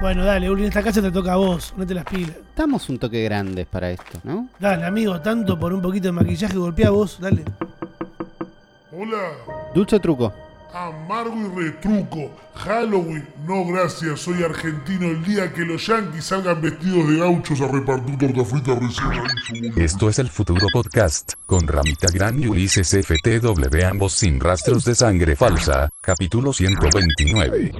Bueno, dale, Uli, en esta casa te toca a vos, ponete las pilas. Estamos un toque grandes para esto, ¿no? Dale, amigo, tanto por un poquito de maquillaje, golpea vos, dale. Hola, Dulce o truco. amargo y retruco. Halloween, no gracias, soy argentino. El día que los yanquis salgan vestidos de gauchos a repartir torta frita recién a- Esto es el futuro podcast, con Ramita Gran y Ulises FTW ambos sin rastros de sangre falsa, capítulo 129.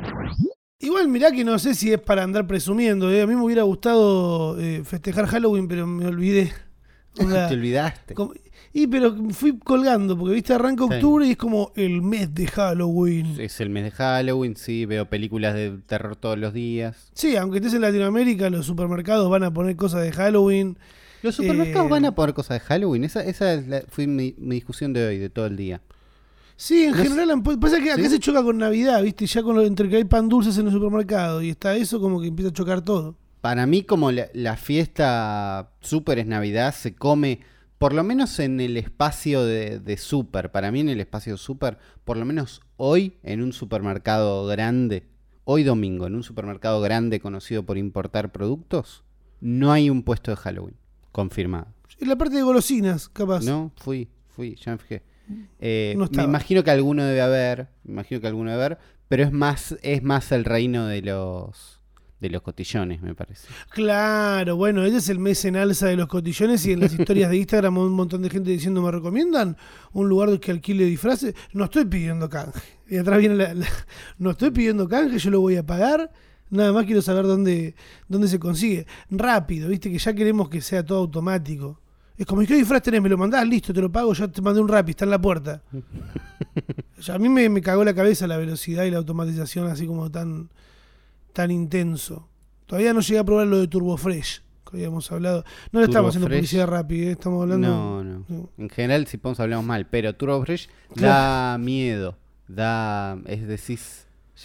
Igual mirá que no sé si es para andar presumiendo, ¿eh? a mí me hubiera gustado eh, festejar Halloween, pero me olvidé. Onda, Te olvidaste. como- y pero fui colgando, porque viste, arranca Sí. octubre y es como el mes de Halloween. Sí. Es el mes de Halloween, sí, veo películas de terror todos los días. aunque estés en Latinoamérica, los supermercados van a poner cosas de Halloween. Los supermercados Eh, van a poner cosas de Halloween. Esa, esa es la- fue mi, mi discusión de hoy, de todo el día. Sí, en No general, han pu- pasa que acá ¿Sí? se choca con Navidad, viste, ya con lo entre que hay pan dulces en el supermercado y está eso como que empieza a chocar todo. Para mí, como la, la fiesta súper es Navidad, se come, por lo menos en el espacio de, de súper, para mí en el espacio súper, por lo menos hoy en un supermercado grande, hoy domingo, en un supermercado grande conocido por importar productos, no hay un puesto de Halloween confirmado. En la parte de golosinas, capaz. No, fui, fui, ya me fijé. Eh, No me imagino que alguno debe haber, me imagino que alguno debe haber, pero es más, es más el reino de los de los cotillones, me parece. Claro, bueno, ese es el mes en alza de los cotillones y en las historias de Instagram un montón de gente diciendo me recomiendan un lugar que alquile disfraces. No estoy pidiendo canje. Y atrás viene la, la- no estoy pidiendo canje, yo lo voy a pagar. Nada más quiero saber dónde, dónde se consigue. Rápido, viste que ya queremos que sea todo automático. Es como, ¿y qué disfraz tenés? Me lo mandás, listo, te lo pago, ya te mandé un rap, está en la puerta. O sea, a mí me, me cagó la cabeza la velocidad y la automatización así como tan, tan intenso. Todavía no llegué a probar lo de Turbo Fresh, que habíamos hablado. No le estamos haciendo Fresh. publicidad rápida, ¿eh? estamos hablando... No, no. no. En general, si podemos hablamos mal, pero Turbo Fresh da miedo, da, es decir,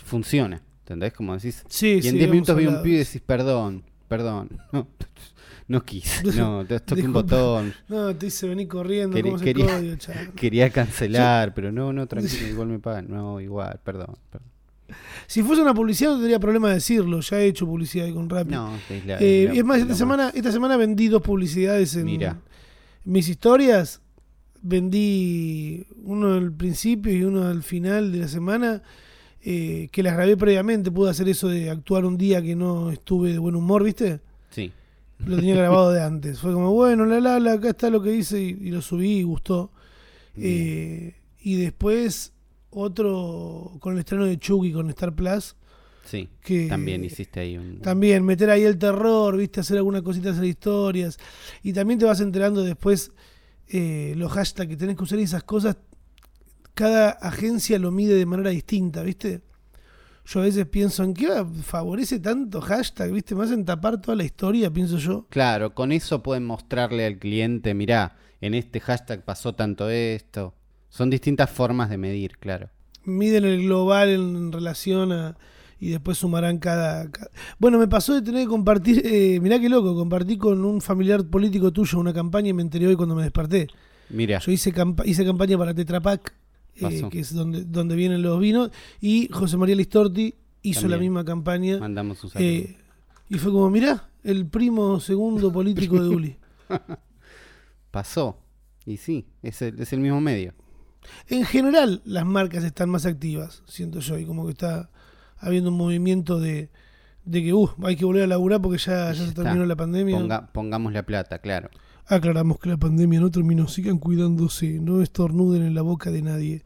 funciona, ¿entendés? Como decís, Sí, y en sí, 10 minutos vi un pibe y decís, perdón, perdón, no, no quise, no, te toqué un botón, No, te hice venir corriendo, Quería- ¿cómo es el quería- código, quería cancelar, pero no, no, tranquilo, igual me pagan, no, igual, perdón, perdón. Si fuese una publicidad no tendría problema de decirlo, ya he hecho publicidad con Rappi. No, es la- Eh, la- es más, esta semana, esta semana vendí dos publicidades en Mira. mis historias. Vendí uno al principio y uno al final de la semana, eh, que las grabé previamente. Pude hacer eso de actuar un día que no estuve de buen humor, ¿viste? Lo tenía grabado de antes. Fue como, bueno, la la, la acá está lo que hice y, y lo subí y gustó. Eh, y después otro con el estreno de Chucky con Star Plus. sí, Que también hiciste ahí un... También meter ahí el terror, viste, hacer algunas cositas hacer historias. Y también te vas enterando después eh, los hashtags que tenés que usar y esas cosas. Cada agencia lo mide de manera distinta, ¿viste? Yo a veces pienso en qué favorece tanto hashtag, ¿viste? Más en tapar toda la historia, pienso yo. Claro, con eso pueden mostrarle al cliente, mirá, en este hashtag pasó tanto esto. Son distintas formas de medir, claro. Miden el global en relación a. Y después sumarán cada. ca- Bueno, me pasó de tener que compartir. Eh, mirá qué loco, compartí con un familiar político tuyo una campaña y me enteré hoy cuando me desperté. Mira, Yo hice, campa- hice campaña para Tetra Pak, eh, que es donde, donde vienen los vinos, y José María Listorti hizo También. la misma campaña. mandamos saludo. eh, y fue como, mirá, el primo segundo político de Uli. Pasó. Y sí, es el, es el mismo medio. En general, las marcas están más activas, siento yo, y como que está habiendo un movimiento de, de que uh, hay que volver a laburar porque ya, ya se terminó la pandemia. Ponga- pongamos la plata, claro. Aclaramos que la pandemia no terminó, sigan cuidándose, no estornuden en la boca de nadie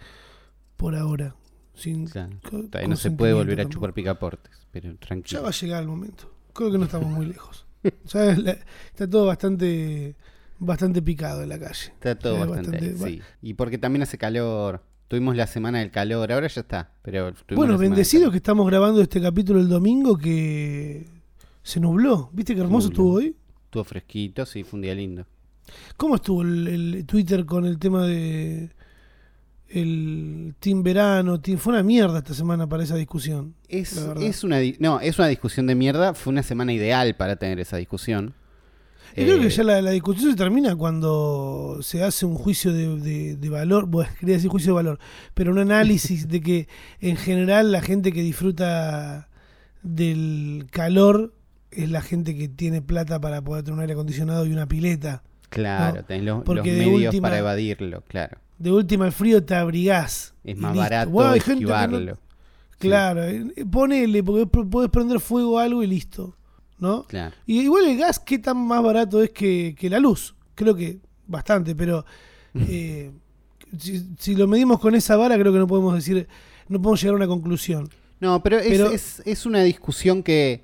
por ahora. Sin Todavía no se puede volver a chupar picaportes, pero Ya va a llegar el momento. Creo que no estamos muy lejos. Ya es la- está todo bastante bastante picado en la calle. Está todo bastante, bastante- sí. Y porque también hace calor. Tuvimos la semana del calor, ahora ya está. Pero Bueno, bendecidos que estamos grabando este capítulo el domingo que se nubló. ¿Viste qué hermoso estuvo hoy? Estuvo fresquito, sí, fue un día lindo. ¿Cómo estuvo el, el Twitter con el tema de el Team Verano? Team... Fue una mierda esta semana para esa discusión. Es, es una no, es una discusión de mierda. Fue una semana ideal para tener esa discusión. Y creo que Eh, ya la, la discusión se termina cuando se hace un juicio de, de- de valor, bueno, quería decir juicio de valor, pero un análisis de que en general la gente que disfruta del calor es la gente que tiene plata para poder tener un aire acondicionado y una pileta. Claro, No, tenés los, porque los de medios última- para evadirlo, claro. De última, el frío te abrigás. Es más listo. barato Bueno, hay gente que no- esquivarlo. Claro, eh, ponele, porque podés prender fuego a algo y listo. ¿No? Claro. Y igual el gas, ¿qué tan más barato es que, que la luz? Creo que bastante, pero eh, si, si lo medimos con esa vara, creo que no podemos decir, no podemos llegar a una conclusión. No, pero es, Pero- es, es una discusión que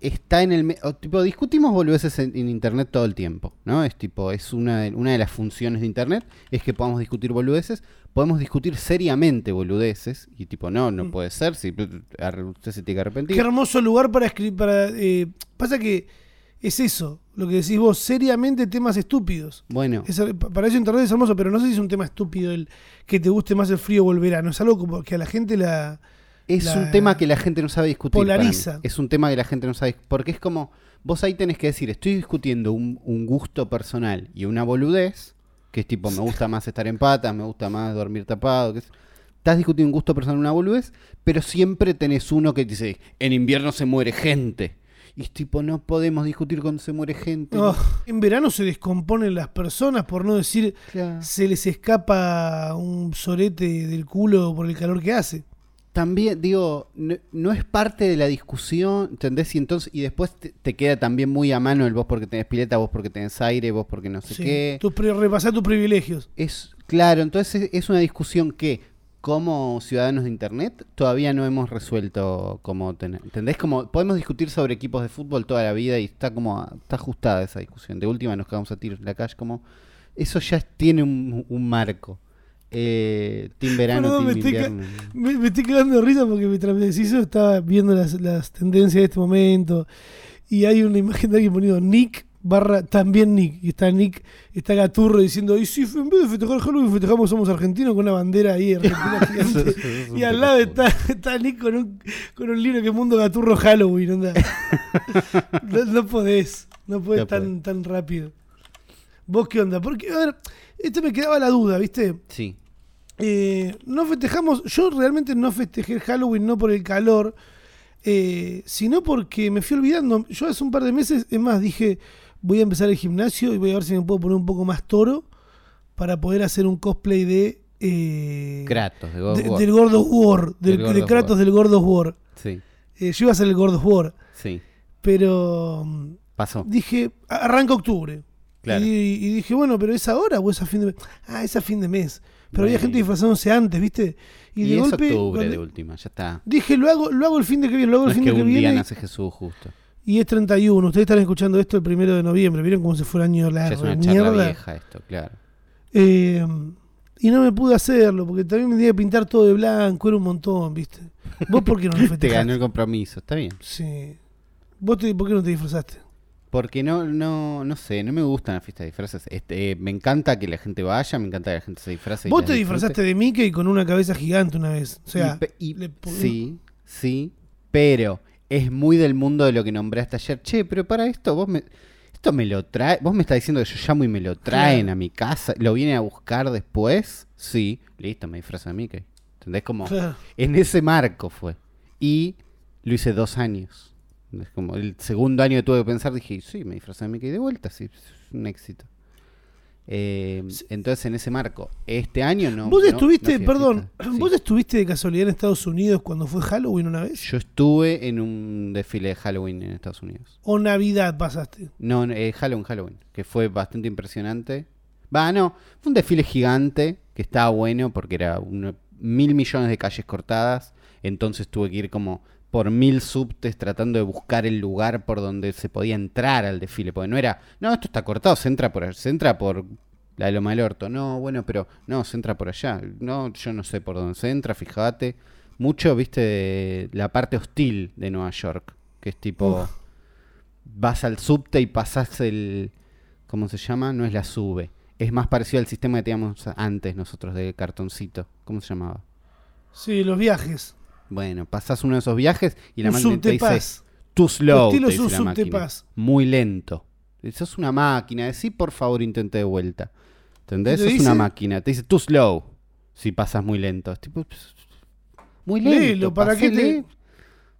está en el... o, tipo, discutimos boludeces en, en Internet todo el tiempo, ¿no? Es tipo, es una de, una de las funciones de Internet, es que podamos discutir boludeces, podemos discutir seriamente boludeces, y tipo, no, no Mm. puede ser, si usted se tiene que arrepentir. Qué hermoso lugar para escribir. Para, eh, pasa que es eso, lo que decís vos, seriamente temas estúpidos. Bueno, Es- para eso Internet es hermoso, pero no sé si es un tema estúpido el que te guste más el frío o el verano. Es algo como que a la gente la. Es la- un tema que la gente no sabe discutir. polariza. Es un tema que la gente no sabe. Porque es como. Vos ahí tenés que decir, estoy discutiendo un, un gusto personal y una boludez. Que es tipo, me gusta más estar en patas, me gusta más dormir tapado. Que es- Estás discutiendo un gusto personal, una boludez. Pero siempre tenés uno que dice, en invierno se muere gente. Y es tipo, no podemos discutir cuando se muere gente. Oh, en verano se descomponen las personas, por no decir Claro. se les escapa un sorete del culo por el calor que hace. También, digo, no, no es parte de la discusión, ¿entendés? Y entonces, y después te, te queda también muy a mano el vos porque tenés pileta, vos porque tenés aire, vos porque no sé Sí. qué. Tus pri- repasá tus privilegios. Es, claro, entonces es, es una discusión que, como ciudadanos de internet, todavía no hemos resuelto cómo tener. ¿Entendés? Como podemos discutir sobre equipos de fútbol toda la vida y está como está ajustada esa discusión. De última nos cagamos a tiros en la calle, como eso ya tiene un, un marco. Eh, team verano, Perdón, me estoy ca- invierno. Me, me estoy quedando de risa porque mientras me decís eso estaba viendo las, las tendencias de este momento y hay una imagen de alguien poniendo Nick barra también Nick y está Nick, está Gaturro diciendo y si en vez de festejar Halloween festejamos somos argentinos con una bandera ahí argentina gigante Eso es un y al lado está, está Nick con un, con un libro que es Mundo Gaturro Halloween onda. no, no podés no podés tan, podés. tan rápido ¿Vos qué onda? Porque, a ver, esto me quedaba la duda, ¿viste? Sí. Eh, no festejamos, yo realmente no festejé el Halloween no por el calor, eh, sino porque me fui olvidando. Yo hace un par de meses, es más, dije, voy a empezar el gimnasio y voy a ver si me puedo poner un poco más toro para poder hacer un cosplay de... eh, Kratos, de God de- of War. del God of War, del, de Kratos War. del God of War. Sí, yo iba a ser el God of War, sí. pero Pasó. dije, arranca octubre. Claro. Y, y dije, bueno, pero ¿es ahora o es a fin de mes? Ah, es a fin de mes. Pero había gente disfrazándose antes, ¿viste? Y, Y, de es golpe. octubre cuando- de última, ya está. Dije, lo hago, lo hago el fin de que viene, lo hago No el fin que de que día viene. nace Jesús justo. Y es 31. Ustedes están escuchando esto el primero de noviembre. ¿Vieron cómo se fue el año Ya largo? es una mierda. charla vieja esto, claro. Eh, y no me pude hacerlo, porque también me tenía que pintar todo de blanco, era un montón, ¿viste? ¿Vos por qué no lo Te festejaste? ganó el compromiso, está bien. Sí. ¿Vos te- por qué no te disfrazaste? Porque no, no, no sé, no me gustan las fiestas de disfraces. Este, eh, me encanta que la gente vaya, me encanta que la gente se disfrace. Vos te disfrazaste de Mickey con una cabeza gigante una vez. O sea, Y le sí, sí, pero es muy del mundo de lo que nombraste ayer. Che, pero para esto vos me, esto me lo trae, vos me estás diciendo que yo llamo y me lo traen Claro. a mi casa, lo vienen a buscar después. Sí, listo, me disfrazo de Mickey. ¿Entendés? Como Claro. en ese marco fue. Y lo hice dos años. Es como el segundo año que tuve que pensar, dije, sí, me disfrazé de Mickey de vuelta, sí, es un éxito. Eh, entonces en ese marco, este año no. vos no- estuviste, no perdón. Sí. vos estuviste de casualidad en Estados Unidos cuando fue Halloween una vez? Yo estuve en un desfile de Halloween en Estados Unidos. ¿O Navidad pasaste? No, no, eh, Halloween, Halloween, que fue bastante impresionante. Va, no, fue un desfile gigante que estaba bueno porque era uno- mil millones de calles cortadas. Entonces tuve que ir como por mil subtes tratando de buscar el lugar por donde se podía entrar al desfile. Porque no era, no, esto está cortado, se entra por, se entra por la Loma del Orto. No, bueno, pero no, se entra por allá. No, yo no sé por dónde se entra, fíjate. Mucho, viste, de la parte hostil de Nueva York, que es tipo Uf. vas al subte y pasás el. ¿Cómo se llama? No es la sube. Es más parecido al sistema que teníamos antes nosotros de cartoncito. ¿Cómo se llamaba? Sí, los viajes. Bueno, pasás uno de esos viajes y la un máquina te dice too slow. estilo te dice un la máquina. subtepaz. Muy lento. Eso es una máquina. Decí por favor intente de vuelta. ¿Entendés? ¿Qué te Eso es una máquina. Te dice too slow. Si pasas muy lento. Es tipo. Muy lento. Léelo, ¿para qué te-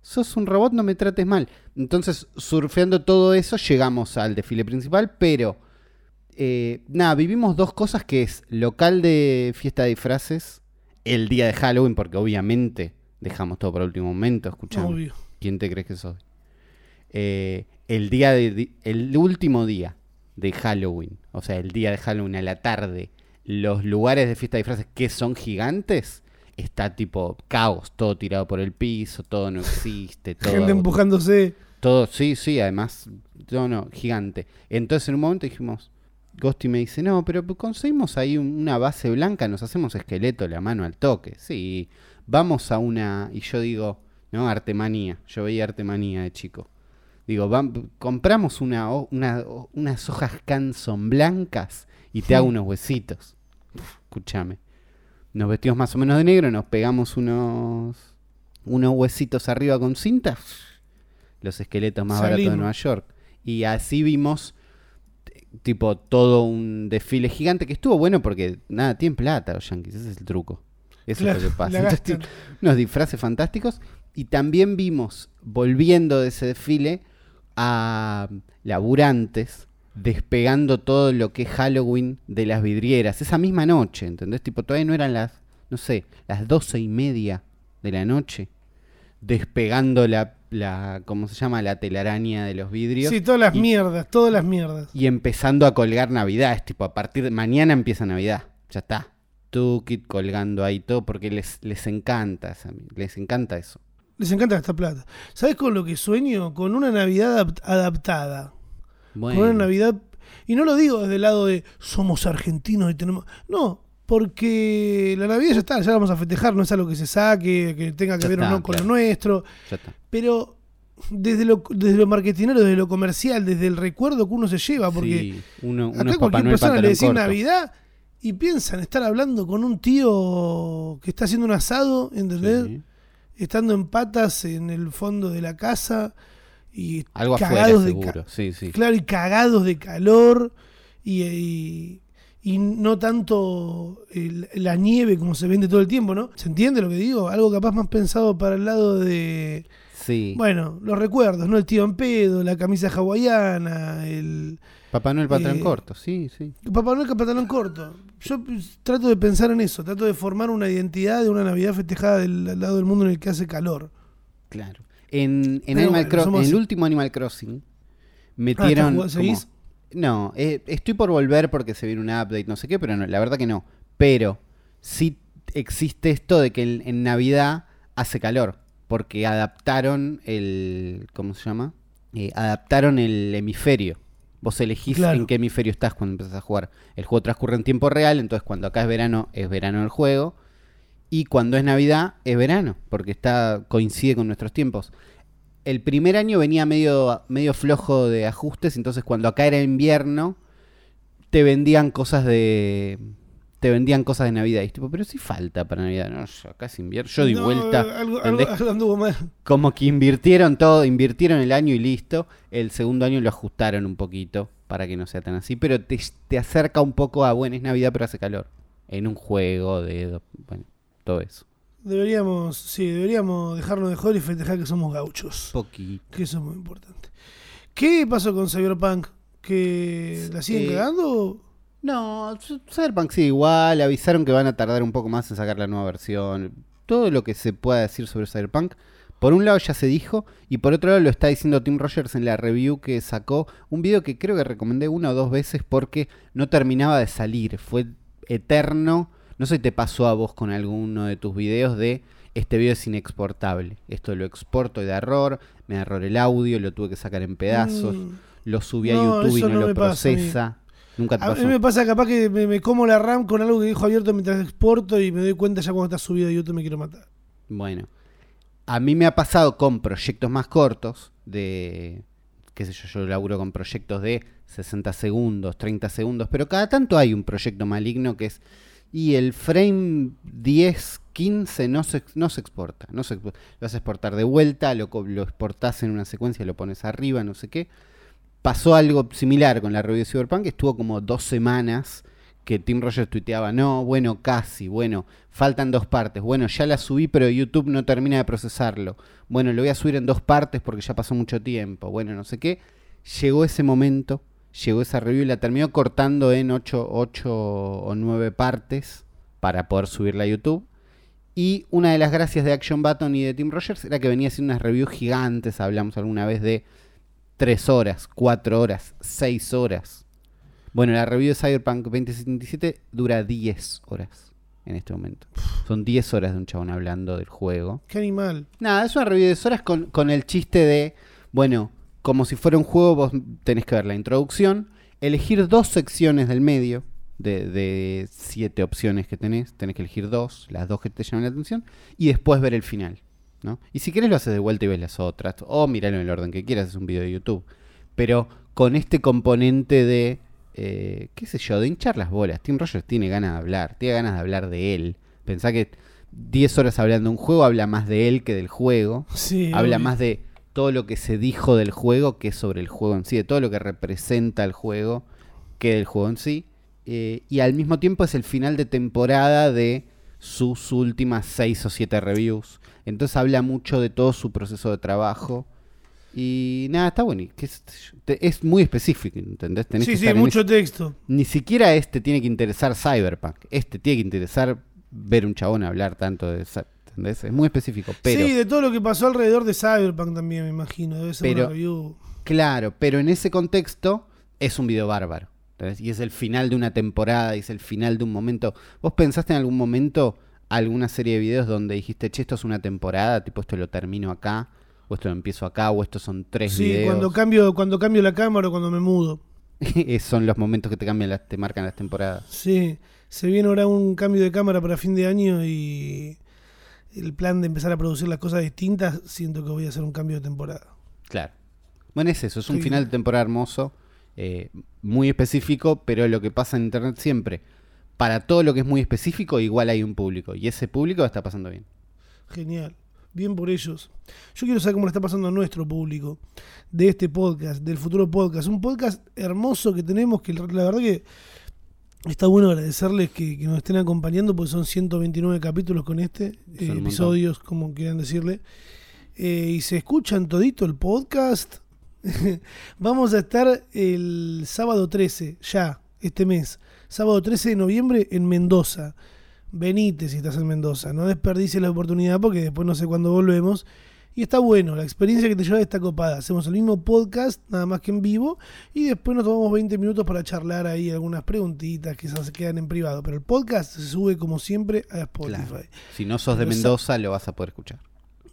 sos un robot, no me trates mal. Entonces, surfeando todo eso, llegamos al desfile principal, pero eh, nada, vivimos dos cosas que es local de fiesta de disfraces, el día de Halloween, porque obviamente dejamos todo para el último momento, escuchamos. Obvio. ¿Quién te crees que soy? Eh, el día de, el último día de Halloween, o sea, el día de Halloween a la tarde, los lugares de fiesta de disfraces que son gigantes, está tipo caos, todo tirado por el piso, todo no existe, todo, Gente empujándose. todo, sí, sí, además, no, no, gigante. Entonces en un momento dijimos, Ghosty me dice, no, pero conseguimos ahí un- una base blanca, nos hacemos esqueleto, la mano al toque, sí, vamos a una, y yo digo, no, artemanía, yo veía artemanía de chico. Digo, compramos una, unas hojas Canson blancas y te hago unos huesitos. Escúchame. Nos vestimos más o menos de negro, nos pegamos unos, unos huesitos arriba con cinta. Los esqueletos más baratos de. Nueva York. Y así vimos tipo todo un desfile gigante que estuvo bueno porque nada, tienen plata los yankees, ese es el truco. Eso es lo que pasa. Entonces, unos disfraces fantásticos. Y también vimos, volviendo de ese desfile, a laburantes despegando todo lo que es Halloween de las vidrieras. Esa misma noche, ¿entendés? Tipo, todavía no eran las, no sé, las doce y media de la noche. Despegando la, la ¿cómo se llama? La telaraña de los vidrios. Sí, todas las Y- mierdas, todas las mierdas. y empezando a colgar Navidad. Es tipo, a partir de mañana empieza Navidad. Ya está. Tukit colgando ahí todo porque les, les encanta, les encanta eso. Les encanta esta plata. ¿Sabes con lo que sueño? Con una Navidad adapt- adaptada. Bueno, Con una Navidad. Y no lo digo desde el lado de somos argentinos y tenemos. No, porque la Navidad ya está, ya la vamos a festejar, no es algo que se saque, que tenga que Ya ver o no con claro. lo nuestro. ya está. Pero desde lo, desde lo marketinero, desde lo comercial, desde el recuerdo que uno se lleva, porque Sí, uno, acá cualquier Noel persona le decís. Navidad y piensan estar hablando con un tío que está haciendo un asado, ¿entendés? Sí. Estando en patas en el fondo de la casa y Algo afuera, cagados de ca- seguro. Sí, sí. Claro, y cagados de calor y, y- y no tanto el- la nieve como se vende todo el tiempo, ¿no? ¿Se entiende lo que digo? Algo capaz más pensado para el lado de, Sí. bueno, los recuerdos, ¿no? El tío en pedo, la camisa hawaiana, el Papá Noel pantalón eh, corto, sí, sí. Papá Noel pantalón corto. Yo pues, trato de pensar en eso, trato de formar una identidad de una Navidad festejada del, lado del mundo en el que hace calor. Claro. En, en, Animal bueno, Cro- somos- en el último Animal Crossing Ah, metieron. ¿estás jugando- como- seguís? No, eh, estoy por volver porque se viene un update, no sé qué, pero no, la verdad que no. Pero sí existe esto de que en, en Navidad hace calor. Porque adaptaron el. ¿Cómo se llama? Eh, adaptaron el hemisferio. Vos elegís Claro. en qué hemisferio estás cuando empezás a jugar. El juego transcurre en tiempo real, entonces cuando acá es verano, es verano el juego. Y cuando es Navidad, es verano, porque está coincide con nuestros tiempos. El primer año venía medio, medio flojo de ajustes, entonces cuando acá era invierno, te vendían cosas de. Te vendían cosas de Navidad. Y es tipo, pero sí falta para Navidad. No, yo acá es invierno. Yo di No, vuelta. Algo, algo, ¿entendés? algo anduvo mal. Como que invirtieron todo, invirtieron el año y listo. El segundo año lo ajustaron un poquito para que no sea tan así. Pero te, te acerca un poco a, bueno, es Navidad pero hace calor. En un juego de... Bueno, todo eso. Deberíamos, sí, deberíamos dejarnos de joder y festejar que somos gauchos. Poquito. Que eso es muy importante. ¿Qué pasó con Cyberpunk? ¿Que la siguen Eh, cagando? No, Cyberpunk sigue igual. Avisaron que van a tardar un poco más en sacar la nueva versión. Todo lo que se pueda decir sobre Cyberpunk. Por un lado ya se dijo. Y por otro lado lo está diciendo Tim Rogers en la review que sacó. Un video que creo que recomendé una o dos veces porque no terminaba de salir. Fue eterno. No sé si te pasó a vos con alguno de tus videos de este video es inexportable. Esto lo exporto y da error. Me da error el audio. Lo tuve que sacar en pedazos. Mm. Lo subí a No, YouTube y no, no lo procesa. Nunca te A mí me pasa capaz que me, me como la RAM con algo que dijo abierto mientras exporto y me doy cuenta ya cuando está subido a YouTube me quiero matar. Bueno, a mí me ha pasado con proyectos más cortos, de, qué sé yo, yo laburo con proyectos de 60 segundos, 30 segundos, pero cada tanto hay un proyecto maligno que es, y el frame 10, 15 no se, no se exporta, no se, lo vas a exportar de vuelta, lo, lo exportás en una secuencia, lo pones arriba, no sé qué. Pasó algo similar con la review de Cyberpunk, estuvo como dos semanas que Tim Rogers tuiteaba, no, bueno, casi, bueno, faltan dos partes, bueno, ya la subí, pero YouTube no termina de procesarlo, bueno, lo voy a subir en dos partes porque ya pasó mucho tiempo, bueno, no sé qué, llegó ese momento, llegó esa review y la terminó cortando en 8, o 9 partes para poder subirla a YouTube. Y una de las gracias de Action Button y de Tim Rogers era que venía haciendo unas reviews gigantes, hablamos alguna vez de 3 horas, 4 horas, 6 horas. Bueno, la review de Cyberpunk 2077 dura 10 horas en este momento. Son 10 horas de un chabón hablando del juego. Qué animal. Nada, es una review de 10 horas con, con el chiste de, bueno, como si fuera un juego, vos tenés que ver la introducción, elegir dos secciones del medio, de, siete opciones que tenés, tenés que elegir dos, las dos que te llaman la atención, y después ver el final. ¿No? Y si querés lo haces de vuelta y ves las otras, o miralo en el orden que quieras, es un video de YouTube. Pero con este componente de, eh, qué sé yo, de hinchar las bolas. Tim Rogers tiene ganas de hablar, tiene ganas de hablar de él. Pensá que 10 horas hablando de un juego habla más de él que del juego. Sí, habla obvio. más de todo lo que se dijo del juego que sobre el juego en sí, de todo lo que representa el juego que del juego en sí. Eh, y al mismo tiempo es el final de temporada de sus últimas seis o siete reviews. Entonces habla mucho de todo su proceso de trabajo. Y nada, está bueno. Es, muy específico, ¿entendés? Tenés Sí, que sí, mucho texto. Ni siquiera este tiene que interesar Cyberpunk. Este tiene que interesar ver un chabón hablar tanto de... Es muy específico. Pero... Sí, de todo lo que pasó alrededor de Cyberpunk también, me imagino. Debe ser Pero- una review. Claro, pero en ese contexto es un video bárbaro. ¿Entendés? Y es el final de una temporada, y es el final de un momento. ¿Vos pensaste en algún momento alguna serie de videos donde dijiste, che, esto es una temporada, tipo esto lo termino acá, o esto lo empiezo acá, o estos son tres Sí, videos? cuando cambio, cuando cambio la cámara o cuando me mudo. son los momentos que te cambian, las, te marcan las temporadas. Sí, se viene ahora un cambio de cámara para fin de año y el plan de empezar a producir las cosas distintas, siento que voy a hacer un cambio de temporada. Claro. Bueno, es eso, es un Sí. final de temporada hermoso, eh, muy específico, pero lo que pasa en Internet siempre, para todo lo que es muy específico, igual hay un público, y ese público está pasando bien. Genial. Bien por ellos. Yo quiero saber cómo le está pasando a nuestro público de este podcast, del futuro podcast. Un podcast hermoso que tenemos que la verdad que está bueno agradecerles que, que nos estén acompañando porque son 129 capítulos con este, eh, episodios, como quieran decirle. Eh, y se escuchan todito el podcast. Vamos a estar el sábado 13, ya, este mes. Sábado 13 de noviembre en Mendoza. Venite si estás en Mendoza. No desperdicies la oportunidad porque después no sé cuándo volvemos. Y está bueno, la experiencia que te lleva está copada. Hacemos el mismo podcast, nada más que en vivo. Y después nos tomamos 20 minutos para charlar ahí algunas preguntitas que se quedan en privado. Pero el podcast se sube como siempre a Spotify. Claro. Si no sos de Mendoza, lo vas a poder escuchar.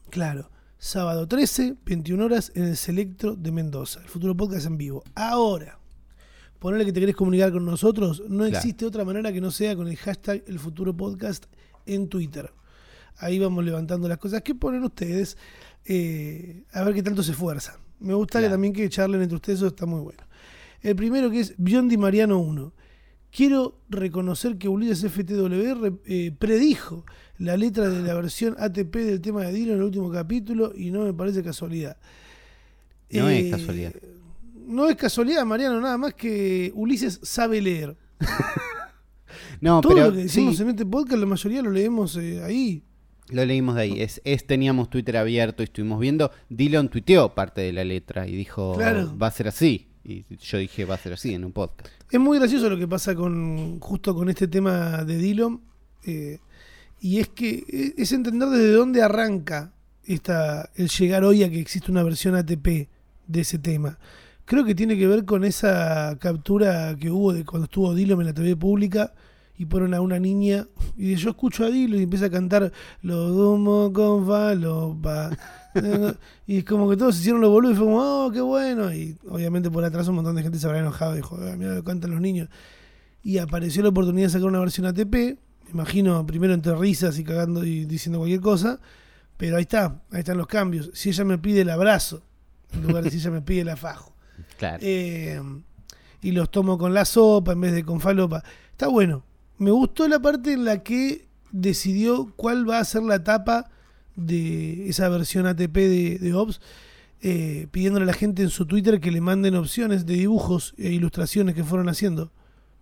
Claro. Sábado 13, 21 horas en el Selectro de Mendoza. El futuro podcast en vivo. Ahora, ponele que te querés comunicar con nosotros. No Claro. existe otra manera que no sea con el hashtag El Futuro Podcast en Twitter. Ahí vamos levantando las cosas que ponen ustedes. eh, a ver qué tanto se esfuerzan. Me gusta que también que charlen entre ustedes, eso está muy bueno. El primero que es Biondi Mariano 1. Quiero reconocer que Ulises FTW eh, predijo la letra de la versión ATP del tema de Dylan en el último capítulo y no me parece casualidad. No es Eh, casualidad. No es casualidad, Mariano, nada más que Ulises sabe leer. No, Todo pero lo que decimos sí, en este podcast, la mayoría lo leemos eh, ahí. lo leímos de ahí. Es, es- teníamos Twitter abierto y estuvimos viendo. Dylan tuiteó parte de la letra y dijo, Claro. va a ser así. Y yo dije, va a ser así en un podcast. Es muy gracioso lo que pasa con justo con este tema de Dillon. eh, y es que eh, es entender desde dónde arranca esta, el llegar hoy a que existe una versión ATP de ese tema. Creo que tiene que ver con esa captura que hubo de cuando estuvo Dillon en la TV pública y ponen a una niña y yo escucho a Dillon y empieza a cantar lo dumo con falopa. y es como que todos se hicieron los boludos y fue como, oh, qué bueno. Y obviamente por atrás un montón de gente se habrá enojado y dijo, "Ah, mira lo cantan los niños. Y apareció la oportunidad de sacar una versión ATP. Me imagino primero entre risas y cagando y diciendo cualquier cosa. Pero ahí está, ahí están los cambios. Si ella me pide el abrazo, en lugar de si ella me pide el afajo. Claro. Eh, y los tomo con la sopa en vez de con falopa. Está bueno. Me gustó la parte en la que decidió cuál va a ser la tapa de esa versión ATP de, de Ops, eh, pidiéndole a la gente en su Twitter que le manden opciones de dibujos e ilustraciones que fueron haciendo.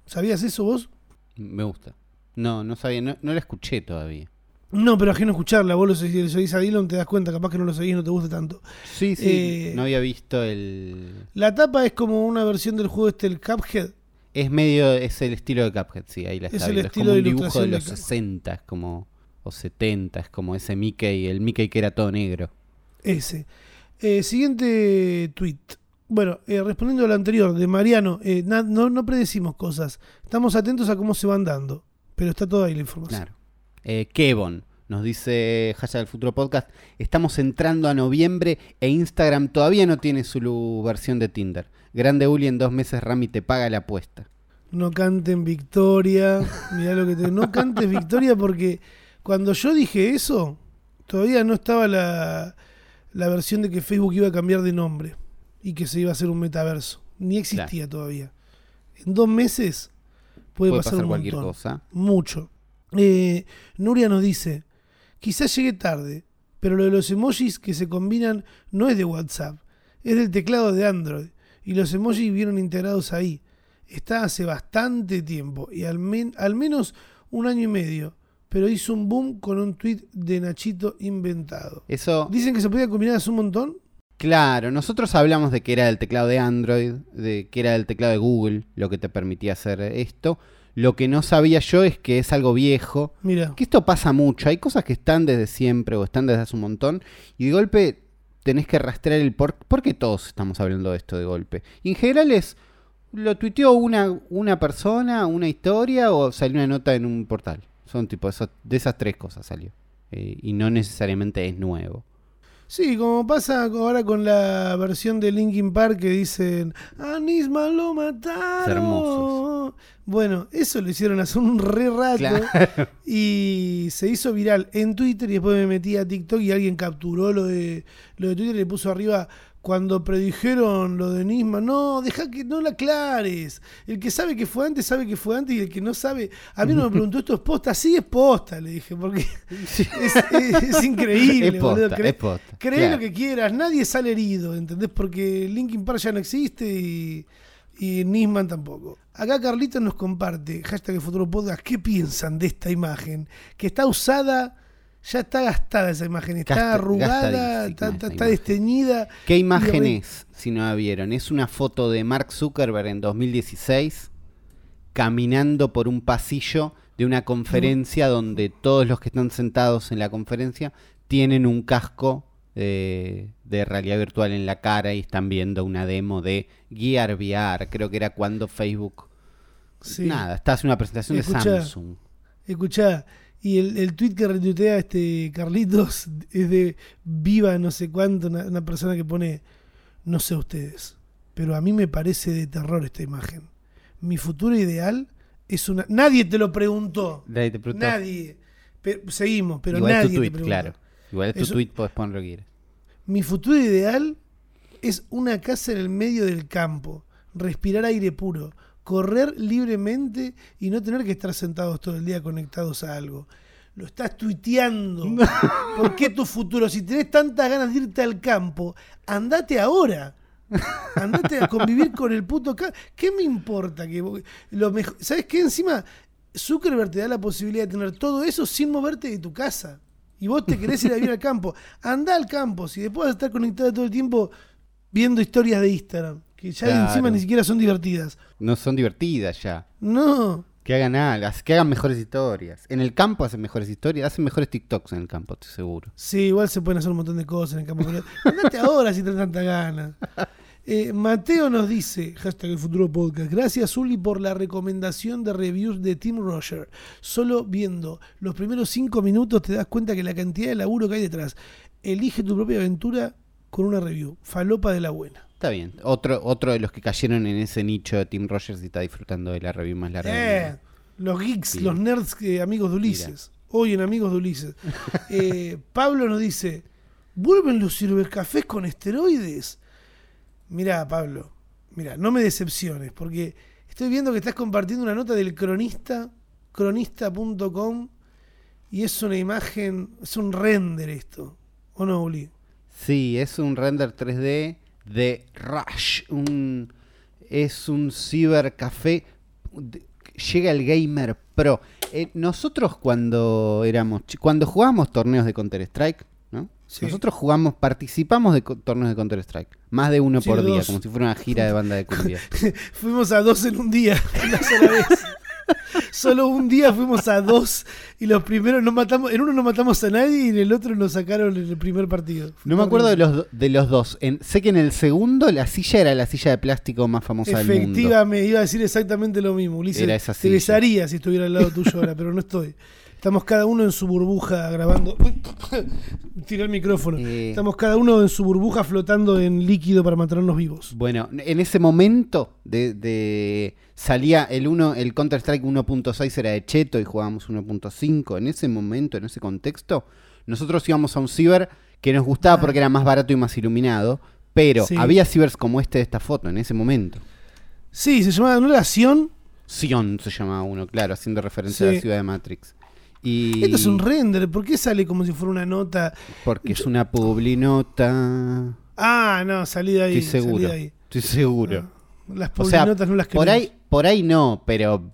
¿Sabías eso vos? Me gusta. No, no sabía, no, no la escuché todavía. No, pero ajeno escucharla. Vos lo seguís, seguís a Dylan, te das cuenta. Capaz que no lo seguís, no te gusta tanto. Sí, sí, Eh, no había visto el... La tapa es como una versión del juego este, el Cuphead. Es medio, es el estilo de Cuphead, sí, ahí la Es está el viendo. Es estilo como de un dibujo de de los Cuphead. 60, es como, o 70, es como ese Mickey, el Mickey que era todo negro. Ese. Eh, siguiente tweet. Bueno, eh, respondiendo a lo anterior de Mariano, eh, na- no, no predecimos cosas. Estamos atentos a cómo se van dando. Pero está toda ahí la información. Claro. Eh, Kevon nos dice Hashtag del Futuro Podcast, estamos entrando a noviembre e Instagram todavía no tiene su versión de Tinder. Grande Uli, en dos meses Rami te paga la apuesta. No canten victoria. Mirá lo que te. No cantes victoria porque cuando yo dije eso, todavía no estaba la, la versión de que Facebook iba a cambiar de nombre y que se iba a hacer un metaverso. Ni existía todavía. En dos meses puede, Puede pasar, pasar un cualquier montón. cosa. Mucho. Eh, Nuria nos dice, quizás llegue tarde, pero lo de los emojis que se combinan no es de WhatsApp, es del teclado de Android. Y los emojis vieron integrados ahí. Está hace bastante tiempo, y al, men- al menos un año y medio, pero hizo un boom con un tweet de Nachito inventado. Eso, Dicen que se podía combinar hace un montón. claro, nosotros hablamos de que era el teclado de Android, de que era el teclado de Google lo que te permitía hacer esto. Lo que no sabía yo es que es algo viejo, Mira, Que esto pasa mucho. Hay cosas que están desde siempre o están desde hace un montón. Y de golpe tenés que rastrear el por, por qué todos estamos hablando de esto de golpe. En general es. Lo tuiteó una, una persona, una historia o salió una nota en un portal. Son tipo de esas tres cosas salió. Eh, y no necesariamente es nuevo. Sí, como pasa ahora con la versión de Linkin Park que dicen a lo mataron. Hermosos. Bueno, eso lo hicieron hace un re rato Claro. y se hizo viral en Twitter y después me metí a TikTok y alguien capturó lo de lo de Twitter y le puso arriba cuando predijeron lo de Nisman, no, deja que no la aclares. El que sabe que fue antes, sabe que fue antes, y el que no sabe, a mí no me preguntó, ¿esto es posta? Sí, es posta, le dije, porque es, es- es increíble, es posta, boludo. Cre- es posta. Claro. lo que quieras, nadie sale herido, ¿entendés? Porque Linkin Park ya no existe y, y Nisman tampoco. Acá Carlitos nos comparte, hashtag Futuro Podcast, ¿qué piensan de esta imagen? Que está usada, ya está gastada esa imagen, está Gasta- arrugada, está, desteñida. ¿Qué imagen es? Si no la vieron. Es una foto de Mark Zuckerberg en 2016 caminando por un pasillo de una conferencia donde todos los que están sentados en la conferencia tienen un casco eh, de realidad virtual en la cara y están viendo una demo de Gear VR. Creo que era cuando Facebook... Sí. Nada, está haciendo una presentación Escuchá. de Samsung. Escuchá, y el, el tweet que retuitea este Carlitos es de viva no sé cuánto, una, una persona que pone, no sé ustedes, pero a mí me parece de terror esta imagen. Mi futuro ideal es una... Nadie te lo preguntó. Nadie te preguntó. Nadie. Seguimos, pero Igual es nadie tu te tweet, preguntó. claro. Igual es tu Eso- tweet, podés poner lo que quieras. Mi futuro ideal es una casa en el medio del campo, respirar aire puro, correr libremente y no tener que estar sentados todo el día conectados a algo. Lo estás tuiteando. ¿Por qué tu futuro? Si tenés tantas ganas de irte al campo, andate ahora. Andate a convivir con el puto campo. ¿Qué me importa? que vos- lo mejor, ¿Sabes qué? Encima, Zuckerberg te da la posibilidad de tener todo eso sin moverte de tu casa. Y vos te querés ir a vivir al campo. Anda al campo. Si después vas a estar conectado todo el tiempo viendo historias de Instagram. Que ya Claro. encima ni siquiera son divertidas. No son divertidas ya. No. Que hagan algo, que hagan mejores historias. En el campo hacen mejores historias, hacen mejores TikToks en el campo, estoy seguro. Sí, igual se pueden hacer un montón de cosas en el campo. Andate ahora si tenés tanta ganas. Eh, Mateo nos dice, hashtag el futuro podcast, gracias Uli por la recomendación de reviews de Tim Roger. Solo viendo los primeros cinco minutos te das cuenta que la cantidad de laburo que hay detrás. Elige tu propia aventura con una review. Falopa de la buena. Está bien. Otro, otro de los que cayeron en ese nicho de Tim Rogers y está disfrutando de la review más larga. Eh, los geeks, los nerds eh, amigos de Ulises. Hoy en Amigos de Ulises. Eh, Pablo nos dice, ¿vuelven los cibercafés con esteroides? Mirá, Pablo, mira, no me decepciones, porque estoy viendo que estás compartiendo una nota del cronista, cronista.com, y es una imagen, es un render esto. ¿O no, Uli? Sí, es un render 3D de Rush. Un, es un cibercafé. llega el gamer pro. Eh, nosotros cuando éramos cuando jugábamos torneos de Counter Strike, ¿no? Sí. Nosotros jugamos, participamos de torneos de Counter Strike, más de uno Sí, por día, como si fuera una gira de banda de cumbia. Fuimos a dos en un día, una sola vez. Solo un día fuimos a dos y los primeros no matamos, en uno no matamos a nadie y en el otro nos sacaron en el primer partido. No me acuerdo de los, de los dos. En- sé que en el segundo la silla era la silla de plástico más famosa del mundo. Efectivamente, iba a decir exactamente lo mismo, Ulises. Era esa te silla. besaría si estuviera al lado tuyo ahora, pero no estoy. Estamos cada uno en su burbuja grabando. Tiré el micrófono. Eh. Estamos cada uno en su burbuja flotando en líquido para mantenernos vivos. Bueno, en ese momento de, de- salía el uno, el Counter Strike 1.6 era de Cheto y jugábamos 1.5. En ese momento, en ese contexto, nosotros íbamos a un ciber que nos gustaba Ah. porque era más barato y más iluminado. Pero Sí. había cibers como este de esta foto en ese momento. Sí, se llamaba, ¿no era Sion? Sion se llamaba uno, claro, haciendo referencia a la ciudad de Matrix. Y Esto es un render, ¿por qué sale como si fuera una nota? porque es una publinota. Ah, no, salí de ahí. Estoy seguro. de ahí. Estoy seguro. Las O sea, notas no las por queremos. ahí, por ahí no, pero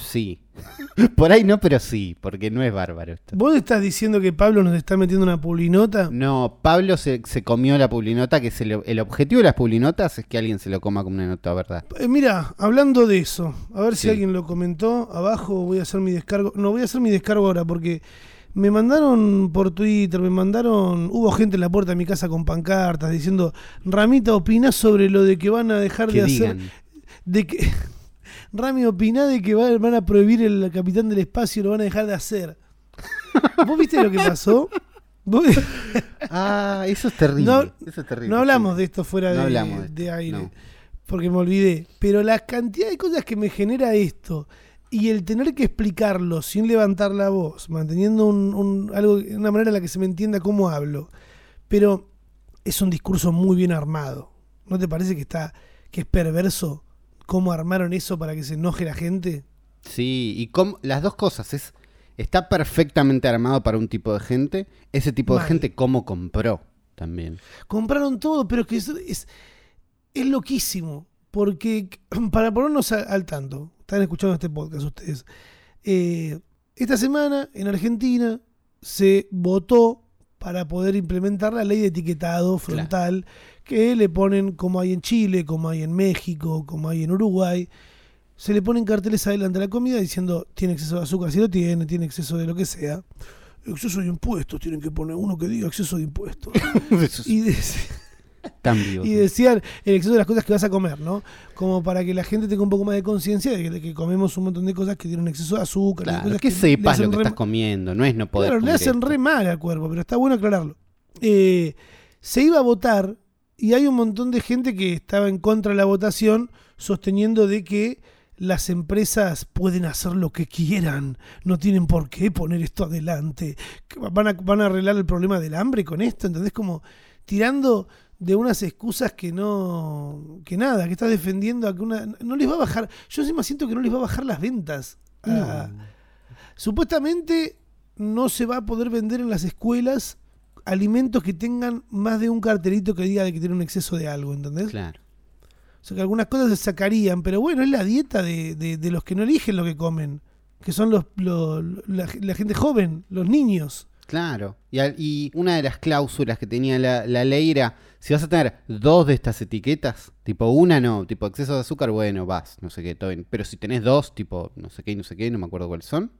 sí. por ahí no, pero sí, porque no es bárbaro esto. ¿Vos estás diciendo que Pablo nos está metiendo una pulinota? No, Pablo se, se comió la publinota, que se lo- el objetivo de las publinotas es que alguien se lo coma como una nota, ¿verdad? Eh, mira, hablando de eso, a ver si alguien lo comentó. Abajo voy a hacer mi descargo. No, voy a hacer mi descargo ahora porque me mandaron por Twitter, me mandaron. Hubo gente en la puerta de mi casa con pancartas diciendo: Ramita, opina sobre lo de que van a dejar Que de hacer. digan. De que. Rami, opina de que va- van a prohibir el capitán del espacio y lo van a dejar de hacer. ¿Vos viste lo que pasó? ¿Vos- Ah, eso es terrible. No- eso es terrible. No hablamos de esto fuera No de, aire, no. porque me olvidé. Pero la cantidad de cosas que me genera esto y el tener que explicarlo sin levantar la voz, manteniendo un, un- algo, una manera en la que se me entienda cómo hablo, pero es un discurso muy bien armado. ¿No te parece que está que es perverso cómo armaron eso para que se enoje la gente? Sí, y cómo- las dos cosas es está perfectamente armado para un tipo de gente, ese tipo de gente cómo compró también. Compraron todo, pero que es, es, es loquísimo. Porque, para ponernos a- al tanto, están escuchando este podcast ustedes. eh, esta semana en Argentina se votó para poder implementar la ley de etiquetado frontal que le ponen como hay en Chile, como hay en México, como hay en Uruguay. Se le ponen carteles adelante a la comida diciendo tiene exceso de azúcar, si lo tiene, tiene exceso de lo que sea. Exceso de impuestos, tienen que poner uno que diga exceso de impuestos. Y, de- tan vivo. y decían el exceso de las cosas que vas a comer, ¿no? Como para que la gente tenga un poco más de conciencia de que, de que comemos un montón de cosas que tienen exceso de azúcar. Claro, cosas que le sepas lo que estás comiendo, no es no poder Claro, le hacen esto. re mal al cuerpo, pero está bueno aclararlo. Eh, se iba a votar y hay un montón de gente que estaba en contra de la votación sosteniendo de que las empresas pueden hacer lo que quieran, no tienen por qué poner esto adelante, que van a, van a arreglar el problema del hambre con esto, ¿entendés? Como tirando de unas excusas que no, que nada, que está defendiendo a que una, no les va a bajar, yo encima siento que no les va a bajar las ventas. Supuestamente no se va a poder vender en las escuelas alimentos que tengan más de un cartelito que diga de que tiene un exceso de algo, ¿entendés? Claro. O sea que algunas cosas se sacarían, pero bueno, es la dieta de, de- de los que no eligen lo que comen, que son los, los- la, la gente joven, los niños. Claro. Y, una de las cláusulas que tenía la, ley era, si vas a tener dos de estas etiquetas, tipo una no, tipo exceso de azúcar, bueno, vas, no sé qué, todo bien. Pero si tenés dos, tipo no sé qué no sé qué, no me acuerdo cuáles son,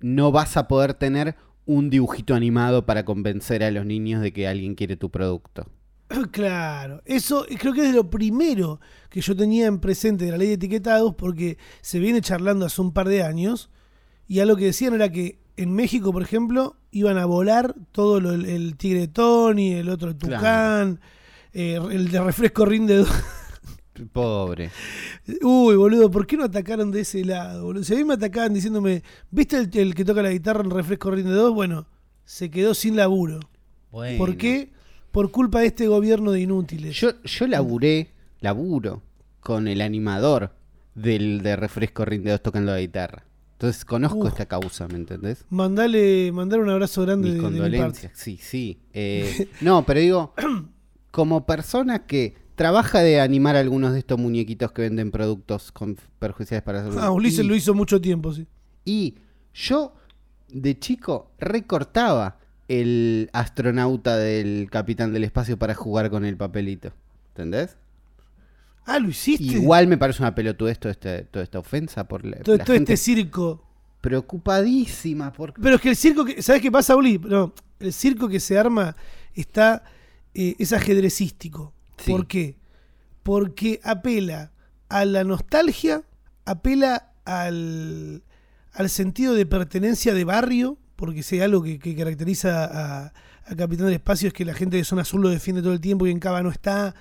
no vas a poder tener un dibujito animado para convencer a los niños de que alguien quiere tu producto. Claro, eso creo que es lo primero que yo tenía en presente de la ley de etiquetados porque se viene charlando hace un par de años y algo que decían era que en México, por ejemplo, iban a volar todo lo, el, el tigre Tony, el otro el Claro. tucán, eh, el de refresco rinde. Pobre. Uy, boludo, ¿por qué no atacaron de ese lado? boludo? Si a mí me atacaban diciéndome, ¿viste el, el que toca la guitarra en refresco rinde 2? Bueno, se quedó sin laburo. ¿Por qué? Por culpa de este gobierno de inútiles. Yo, yo laburé, laburo, con el animador del de Refresco Rinde 2 tocando la guitarra. Entonces conozco Uf. esta causa, ¿me entendés? Mandale, mandale un abrazo grande Mis de, de mi parte. condolencias, sí, sí. Eh, no, pero digo, como persona que trabaja de animar algunos de estos muñequitos que venden productos con perjudiciales para la salud. Ah, Ulises Y- lo hizo mucho tiempo, sí. Y yo, de chico, recortaba el astronauta del capitán del espacio para jugar con el papelito. ¿Entendés? Ah, lo hiciste. Igual me parece una pelotudez toda esta, toda esta ofensa por la, todo, la todo gente este circo. preocupadísima por... Pero es que el circo, que, ¿sabes qué pasa, Uli? No, el circo que se arma está eh, es ajedrecístico. Sí. ¿Por qué? Porque apela a la nostalgia, apela al, al sentido de pertenencia de barrio, porque hay algo que, que caracteriza a, a Capitán del Espacio es que la gente de Zona Azul lo defiende todo el tiempo y en Cava no está.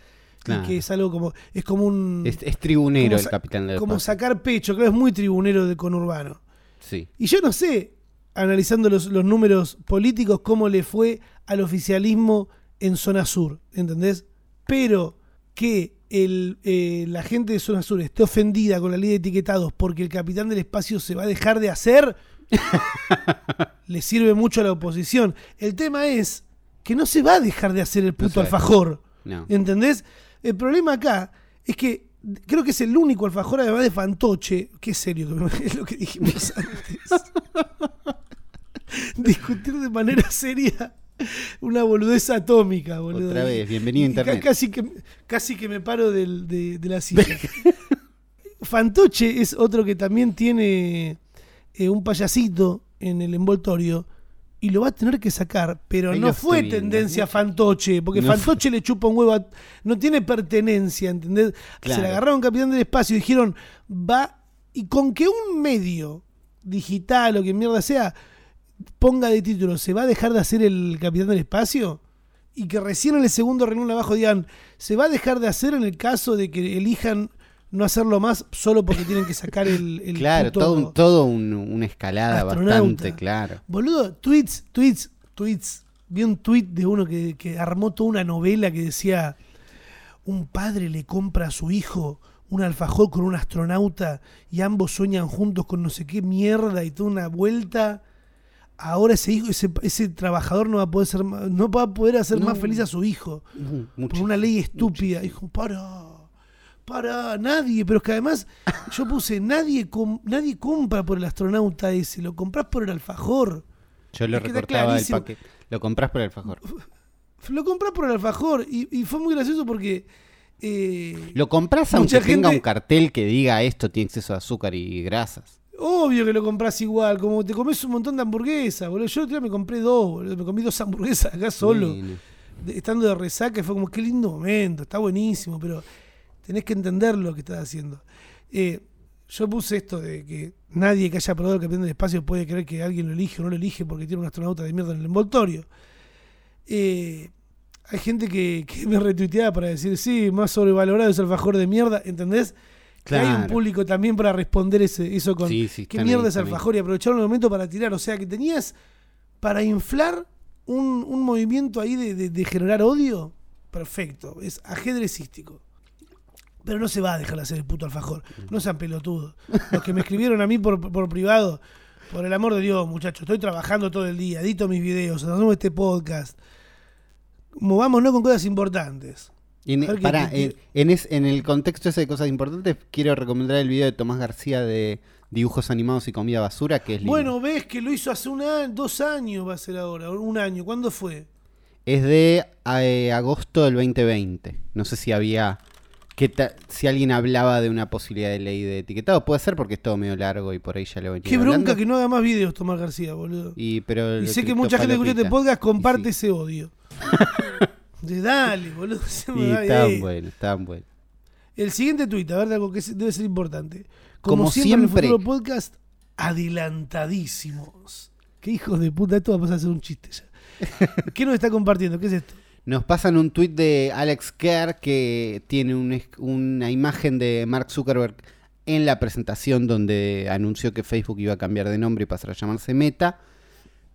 Claro. Que es algo como. Es como un. Es, es tribunero el capitán del como sacar pecho, claro, es muy tribunero de conurbano. Sí. Y yo no sé, analizando los, los números políticos, cómo le fue al oficialismo en zona sur, ¿entendés? Pero que el, eh, la gente de zona sur esté ofendida con la ley de etiquetados porque el capitán del espacio se va a dejar de hacer, le sirve mucho a la oposición. El tema es que no se va a dejar de hacer el puto alfajor. No. ¿Entendés? El problema acá es que creo que es el único alfajor, además de Fantoche, es serio, que es lo que dijimos antes. Discutir de manera seria una boludez atómica, boludo. Otra vez, bienvenido a internet. Casi que, casi que me paro del- de, de la silla. Fantoche es otro que también tiene eh, un payasito en el envoltorio y lo va a tener que sacar, pero Ahí no fue viendo. tendencia Fantoche, porque No Fantoche le chupa un huevo, a- no tiene pertenencia, ¿entendés? Se le agarraron capitán del espacio y dijeron, va, y con que un medio digital o que mierda sea, ponga de título, ¿se va a dejar de hacer el capitán del espacio? Y que recién en el segundo renglón abajo digan, ¿se va a dejar de hacer en el caso de que elijan no hacerlo más solo porque tienen que sacar el, el Claro, todo, un- todo un- una escalada astronauta. bastante claro. Boludo, tweets, tweets, tweets. Vi un tweet de uno que, que armó toda una novela que decía: Un padre le compra a su hijo un alfajor con un astronauta y ambos sueñan juntos con no sé qué mierda y toda una vuelta. Ahora ese hijo, ese, ese trabajador no va a poder ser no va a poder hacer más feliz a su hijo por una ley estúpida. Dijo, para, para, nadie. Pero es que además yo puse, nadie, com- nadie compra por el astronauta ese, lo compras por el alfajor. Yo lo recortaba del clarísimo. paquete. Lo compras por el alfajor. Lo compras por el alfajor. Y, y fue muy gracioso porque... eh, Lo compras aunque tenga gente- un cartel que diga esto tiene exceso de azúcar y grasas. Obvio que lo compras igual, como te comes un montón de hamburguesas, boludo. Yo el otro día me compré dos, boludo. Me comí dos hamburguesas acá solo. Bueno. de- estando de resaca, y fue como, qué lindo momento, está buenísimo, pero tenés que entender lo que estás haciendo. Eh, yo puse esto de que nadie que haya probado el capitán del espacio puede creer que alguien lo elige o no lo elige porque tiene un astronauta de mierda en el envoltorio. Eh, hay gente que, que me retuiteaba para decir, sí, más sobrevalorado es el alfajor de mierda, ¿entendés? Que hay un Claro. público también para responder ese, eso con Sí, sí, qué mierda ahí, es alfajor y aprovecharon el momento para tirar. O sea que tenías para inflar un, un movimiento ahí de, de- de generar odio. Perfecto, es ajedrecístico. Pero no se va a dejar de hacer el puto alfajor. No sean pelotudos. Los que me escribieron a mí por, por privado, por el amor de Dios, muchachos, estoy trabajando todo el día, edito mis videos, hacemos este podcast. Movámonos con cosas importantes. En, pará, qué- en, en es- en el contexto ese de cosas importantes, quiero recomendar el video de Tomás García de dibujos animados y comida basura, que es lindo. Bueno, ves que lo hizo hace un año, dos años va a ser ahora, un año. ¿Cuándo fue? Es de eh, agosto del 2020. No sé si había. Ta- si alguien hablaba de una posibilidad de ley de etiquetado. Puede ser porque es todo medio largo y por ahí ya lo venía Qué bronca hablando. que no haga más videos Tomás García, boludo. Y, pero sé que mucha gente que este podcast comparte ese odio. De dale, boludo. se me y ahí. tan bueno, tan bueno. El siguiente tuit, a ver, algo que debe ser importante. Como, Como siempre, en el siempre. futuro podcast, adelantadísimos. Qué hijos de puta, esto va a pasar a ser un chiste ya. ¿Qué nos está compartiendo? ¿Qué es esto? Nos pasan un tuit de Alex Kerr que tiene un es- una imagen de Mark Zuckerberg en la presentación donde anunció que Facebook iba a cambiar de nombre y pasar a llamarse Meta.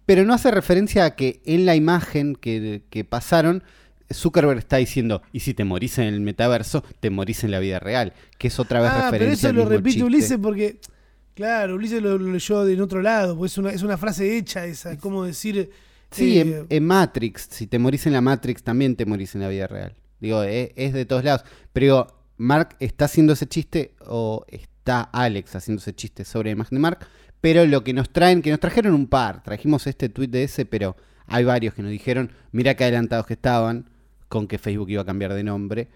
Pero no hace referencia a que en la imagen que, que pasaron, Zuckerberg está diciendo, y si te morís en el metaverso, te morís en la vida real. Que es otra vez Ah, pero referencia eso al lo repite. Ulises porque, claro, Ulises lo, lo leyó de en otro lado, porque es una, es una frase hecha esa, como decir... Sí, eh, en, en Matrix, si te morís en la Matrix, también te morís en la vida real. Digo, e- es, de todos lados. Pero digo, Mark está haciendo ese chiste o está Alex haciendo ese chiste sobre la imagen de Mark. Pero lo que nos traen, que nos trajeron un par, trajimos este tweet de ese, pero hay varios que nos dijeron, mira qué adelantados que estaban con que Facebook iba a cambiar de nombre.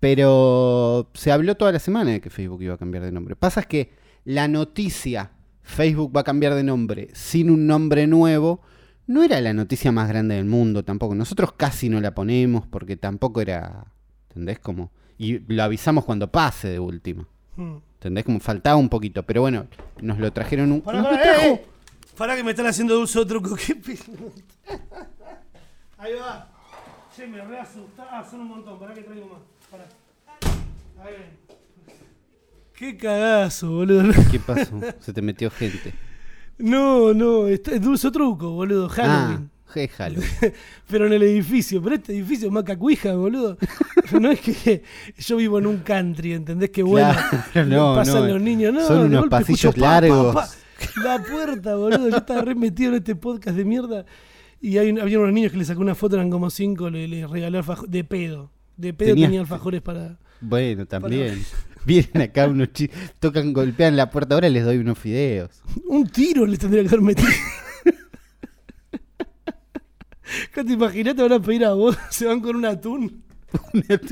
Pero se habló toda la semana de que Facebook iba a cambiar de nombre. Pasa es que la noticia Facebook va a cambiar de nombre sin un nombre nuevo no era la noticia más grande del mundo tampoco. Nosotros casi no la ponemos porque tampoco era, ¿entendés? Como y lo avisamos cuando pase de última. Hmm. ¿Entendés? Como faltaba un poquito, pero bueno, nos lo trajeron un pará, trajo- eh, eh. Pará que me están haciendo dulce o truco. ¿Qué pi- Ahí va. Che, me re. Ah, son un montón. Pará que traigo más. Pará. Ahí ven. Qué cagazo, boludo. ¿Qué pasó? Se te metió gente. No, no, es dulce truco, boludo. Ah, Halloween. je, Halloween. Pero en el edificio. Pero este edificio es macacuija, boludo. no es que yo vivo en un country, ¿entendés? Que bueno. Claro, no, pasan no. los niños, no. Son de unos pasillos escucho pa, pa, largos. pa. La puerta, boludo. Yo estaba re metido en este podcast de mierda. Y hay, había unos niños que le sacó una foto, eran como cinco, le, le regaló alfajores. De pedo. De pedo Tenías- tenía alfajores para. Bueno, también. Vienen acá unos chicos, tocan, golpean la puerta, ahora les doy unos fideos. Un tiro les tendría que haber metido. ¿Qué te imaginas? Te van a pedir a vos, se van con un atún.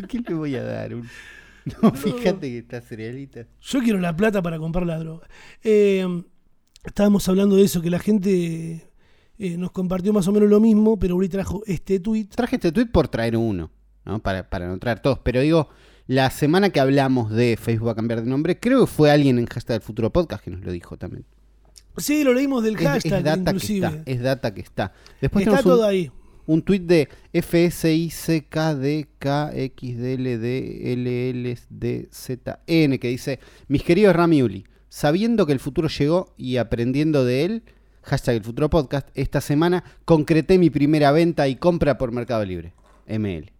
¿Qué le voy a dar? Un- No, fíjate que está cerealita. Yo quiero la plata para comprar la droga. Eh, estábamos hablando de eso, que la gente eh, nos compartió más o menos lo mismo, pero Uri trajo este tweet. Traje este tweet por traer uno, ¿no? Para, para no traer todos. Pero digo, la semana que hablamos de Facebook va a cambiar de nombre, creo que fue alguien en hashtag del futuro podcast que nos lo dijo también. Sí, lo leímos del Es, es hashtag, data inclusive. que está. Es data que está. Después Está tenemos un- todo ahí. un tuit de FSICKDKXDLDLLDZN que dice, mis queridos Ramiuli, sabiendo que el futuro llegó y aprendiendo de él, hashtag el futuro podcast, esta semana concreté mi primera venta y compra por Mercado Libre, ML.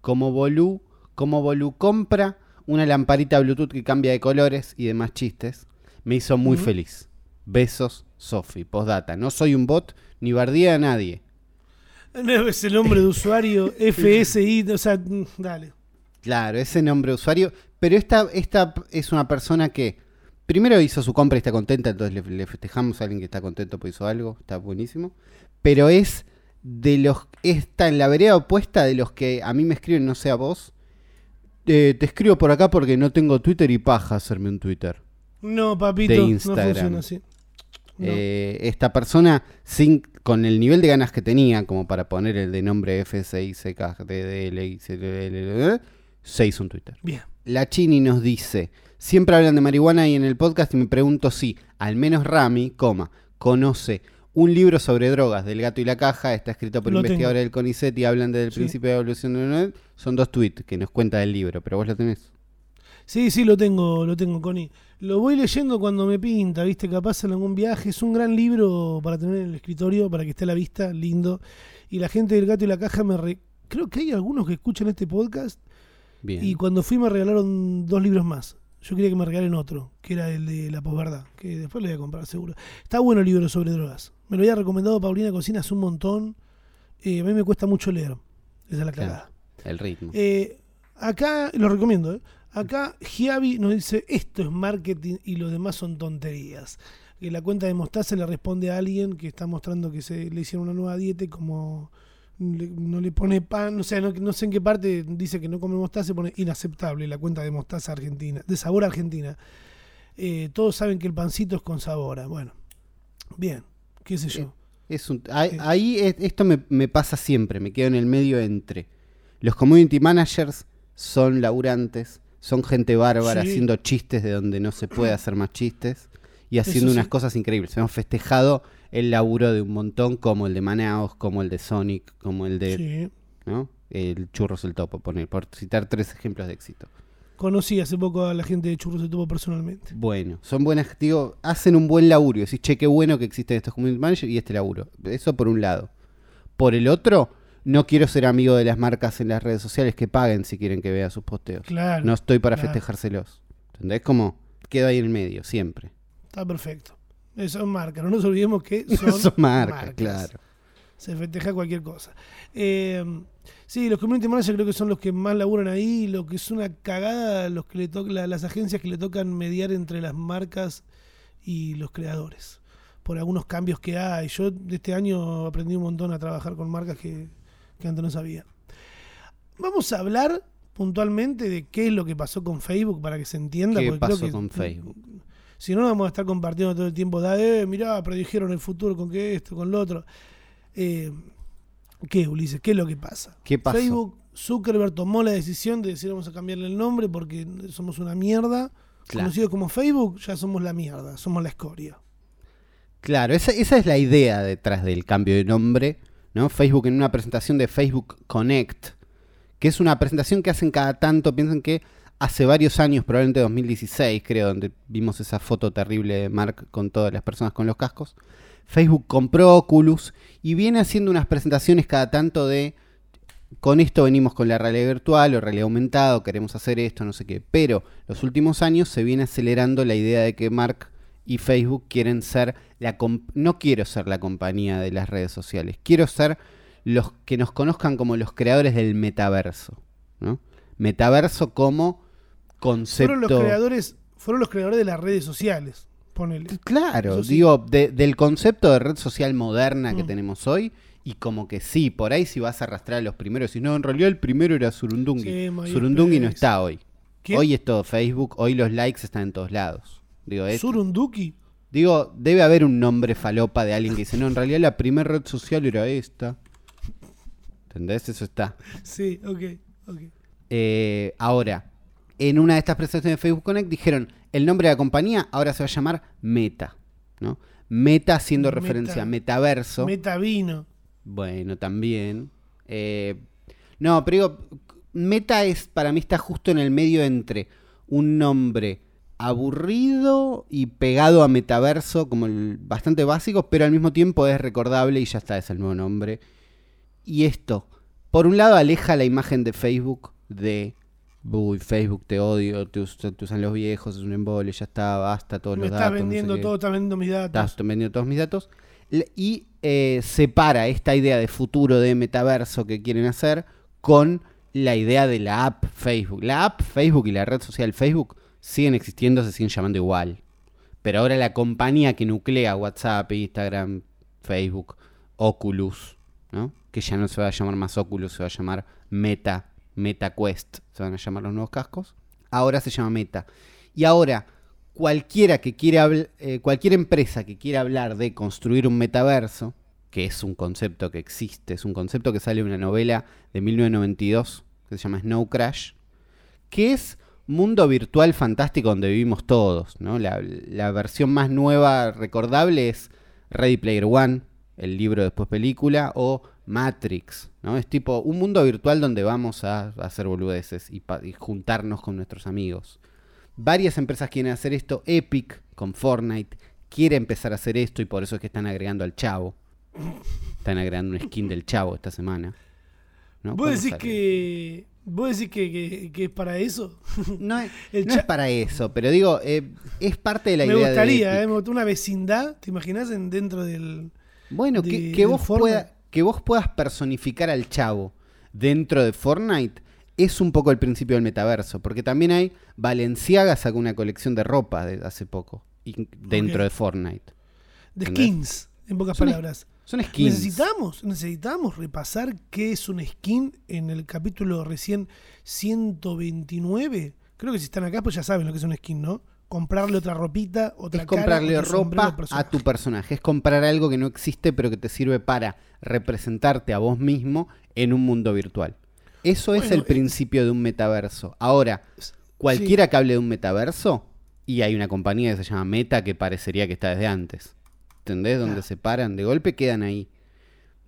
Como Bolú, como Bolú compra una lamparita Bluetooth que cambia de colores y demás chistes, me hizo muy feliz. Besos, Sofi. Postdata. No soy un bot ni bardía a nadie. No, es el nombre de usuario, FSI, o sea, mm, dale. Claro, ese nombre de usuario. Pero esta, esta es una persona que primero hizo su compra y está contenta, entonces le, le festejamos a alguien que está contento porque hizo algo, está buenísimo. Pero es de los. Está en la vereda opuesta de los que a mí me escriben, no sé a vos. Eh, te escribo por acá porque no tengo Twitter y paja hacerme un Twitter. No, papito, De no Instagram. funciona así. No. Eh, esta persona, sin, con el nivel de ganas que tenía, como para poner el de nombre FSICKDDL, se hizo un Twitter. Bien. La Chini nos dice, siempre hablan de marihuana y en el podcast y me pregunto si, al menos Rami, coma, conoce un libro sobre drogas del gato y la caja, está escrito por Lo investigadores tengo. del CONICET y hablan desde el Sí. principio de la evolución de la net. Son dos tweets que nos cuenta del libro, pero vos lo tenés. Sí, sí, lo tengo, lo tengo, Connie. Lo voy leyendo cuando me pinta, viste, capaz en algún viaje. Es un gran libro para tener en el escritorio, para que esté a la vista, lindo. Y la gente del gato y la caja me... re- Creo que hay algunos que escuchan este podcast Bien. y cuando fui me regalaron dos libros más. Yo quería que me regalen otro, que era el de la posverdad, que después lo voy a comprar seguro. Está bueno el libro sobre drogas. Me lo había recomendado Paulina Cocina hace un montón. Eh, a mí me cuesta mucho leer. Esa es la Claro. cagada. el ritmo. Eh, acá, lo recomiendo, ¿eh? Acá Giavi nos dice, esto es marketing y lo demás son tonterías. Que la cuenta de Mostaza le responde a alguien que está mostrando que se le hicieron una nueva dieta y como le- no le pone pan, o sea, no, no sé en qué parte dice que no come mostaza, se pone inaceptable la cuenta de Mostaza Argentina, de sabor Argentina. Eh, todos saben que el pancito es con sabor. ah, Bueno, bien, qué sé yo. Es un- ahí Sí. ahí es- esto me, me pasa siempre, me quedo en el medio entre. Los community managers son laburantes, son gente bárbara Sí. haciendo chistes de donde no se puede hacer más chistes y haciendo Eso unas sí. cosas increíbles. Hemos festejado el laburo de un montón, como el de Manaos, como el de Sonic, como el de Sí. ¿no? el Churros el Topo, poner, por citar tres ejemplos de éxito. Conocí hace poco a la gente de Churros de Tubo personalmente. Bueno, son buenas, digo, hacen un buen laburo. Decís, che, qué bueno que existen estos community managers y este laburo. Eso por un lado. Por el otro, no quiero ser amigo de las marcas en las redes sociales que paguen si quieren que vea sus posteos. Claro. No estoy para claro. festejárselos. ¿Entendés? Como quedo ahí en el medio, siempre. Está perfecto. Eso es marca. No nos olvidemos que son, Son marcas, marcas. claro. Se festeja cualquier cosa. Eh, sí, los community managers creo que son los que más laburan ahí. Lo que es una cagada, los que le to- la- las agencias que le tocan mediar entre las marcas y los creadores. Por algunos cambios que hay. Yo de este año aprendí un montón a trabajar con marcas que, que antes no sabía. Vamos a hablar puntualmente de qué es lo que pasó con Facebook para que se entienda. ¿Qué creo pasó que- con Facebook? si no, vamos a estar compartiendo todo el tiempo. Da, eh, mirá, predijeron el futuro con que esto, con lo otro. Eh, ¿Qué, Ulises? ¿Qué es lo que pasa? Facebook, Zuckerberg tomó la decisión de decir vamos a cambiarle el nombre porque somos una mierda. Claro. Conocido como Facebook, ya somos la mierda, somos la escoria. Claro, esa, esa es la idea detrás del cambio de nombre, ¿no? Facebook en una presentación de Facebook Connect, que es una presentación que hacen cada tanto, piensan que hace varios años, probablemente 2016, creo, donde vimos esa foto terrible de Mark con todas las personas con los cascos. Facebook compró Oculus y viene haciendo unas presentaciones cada tanto de con esto venimos con la realidad virtual o realidad aumentada, o queremos hacer esto, no sé qué. Pero los últimos años se viene acelerando la idea de que Mark y Facebook quieren ser la no quiero ser la compañía de las redes sociales, quiero ser los que nos conozcan como los creadores del metaverso, ¿no? Metaverso como concepto Fueron los creadores, fueron los creadores de las redes sociales. Ponele. Claro, sí. digo, de- del concepto de red social moderna que Mm. tenemos hoy, y como que sí, por ahí si vas a arrastrar a los primeros, si no, en realidad el primero era Surundungi. Sí. Surundungi no está hoy. Hoy es todo Facebook, hoy los likes están en todos lados. Digo, es- Surunduki. digo, debe haber un nombre falopa de alguien que dice, no, en realidad la primera red social era esta. ¿Entendés? Eso está. Sí, ok, ok. Eh, ahora, en una de estas presentaciones de Facebook Connect dijeron, el nombre de la compañía ahora se va a llamar Meta, ¿no? Meta haciendo Meta. referencia a metaverso. Meta vino. bueno, también. Eh, no, pero digo, Meta es, para mí está justo en el medio entre un nombre aburrido y pegado a metaverso, como el bastante básico, pero al mismo tiempo es recordable y ya está, es el nuevo nombre. Y esto, por un lado, aleja la imagen de Facebook de. Uy, Facebook te odio, te, us- te usan los viejos, es un embole, ya está, basta, todos Me los estás datos. no sé vendiendo qué. todo, estás vendiendo mis datos. Estás vendiendo todos mis datos. Y eh, separa esta idea de futuro de metaverso que quieren hacer con la idea de la app Facebook. La app Facebook y la red social Facebook siguen existiendo, se siguen llamando igual. Pero ahora la compañía que nuclea WhatsApp, Instagram, Facebook, Oculus, ¿no? que ya no se va a llamar más Oculus, se va a llamar Meta, MetaQuest, se van a llamar los nuevos cascos. Ahora se llama Meta. Y ahora, cualquiera que quiera eh, cualquier empresa que quiera hablar de construir un metaverso, que es un concepto que existe, es un concepto que sale de una novela de 1992 que se llama Snow Crash, que es mundo virtual fantástico donde vivimos todos. La, la versión más nueva recordable es Ready Player One, el libro después película, o Matrix, ¿no? Es tipo un mundo virtual donde vamos a, a hacer boludeces y, juntarnos con nuestros amigos. Varias empresas quieren hacer esto. Epic, con Fortnite, quiere empezar a hacer esto y por eso es que están agregando al chavo. Están agregando un skin del chavo esta semana. ¿no? ¿Vos ¿Cuándo decís que. ¿Vos decís que, que- que es para eso? No, es, no es para eso, pero digo, eh, es parte de la me idea gustaría, de ¿eh? Me gustaría una vecindad, ¿te imaginas? En, dentro del. Bueno, de- que, que vos Fortnite. Que vos puedas personificar al chavo dentro de Fortnite es un poco el principio del metaverso, porque también hay Valenciaga sacó una colección de ropa de hace poco y- dentro de Fortnite. de skins, en pocas Son palabras. Son skins. Necesitamos, necesitamos repasar qué es un skin en el capítulo recién 129. Creo que si están acá, pues ya saben lo que es un skin, ¿no? Comprarle otra ropita, otra es cara, comprarle ropa a tu personaje. Es comprar algo que no existe, pero que te sirve para representarte a vos mismo en un mundo virtual. Eso es el es- principio de un metaverso. Ahora, cualquiera que hable de un metaverso, y hay una compañía que se llama Meta que parecería que está desde antes. ¿Entendés? Donde se paran, de golpe quedan ahí.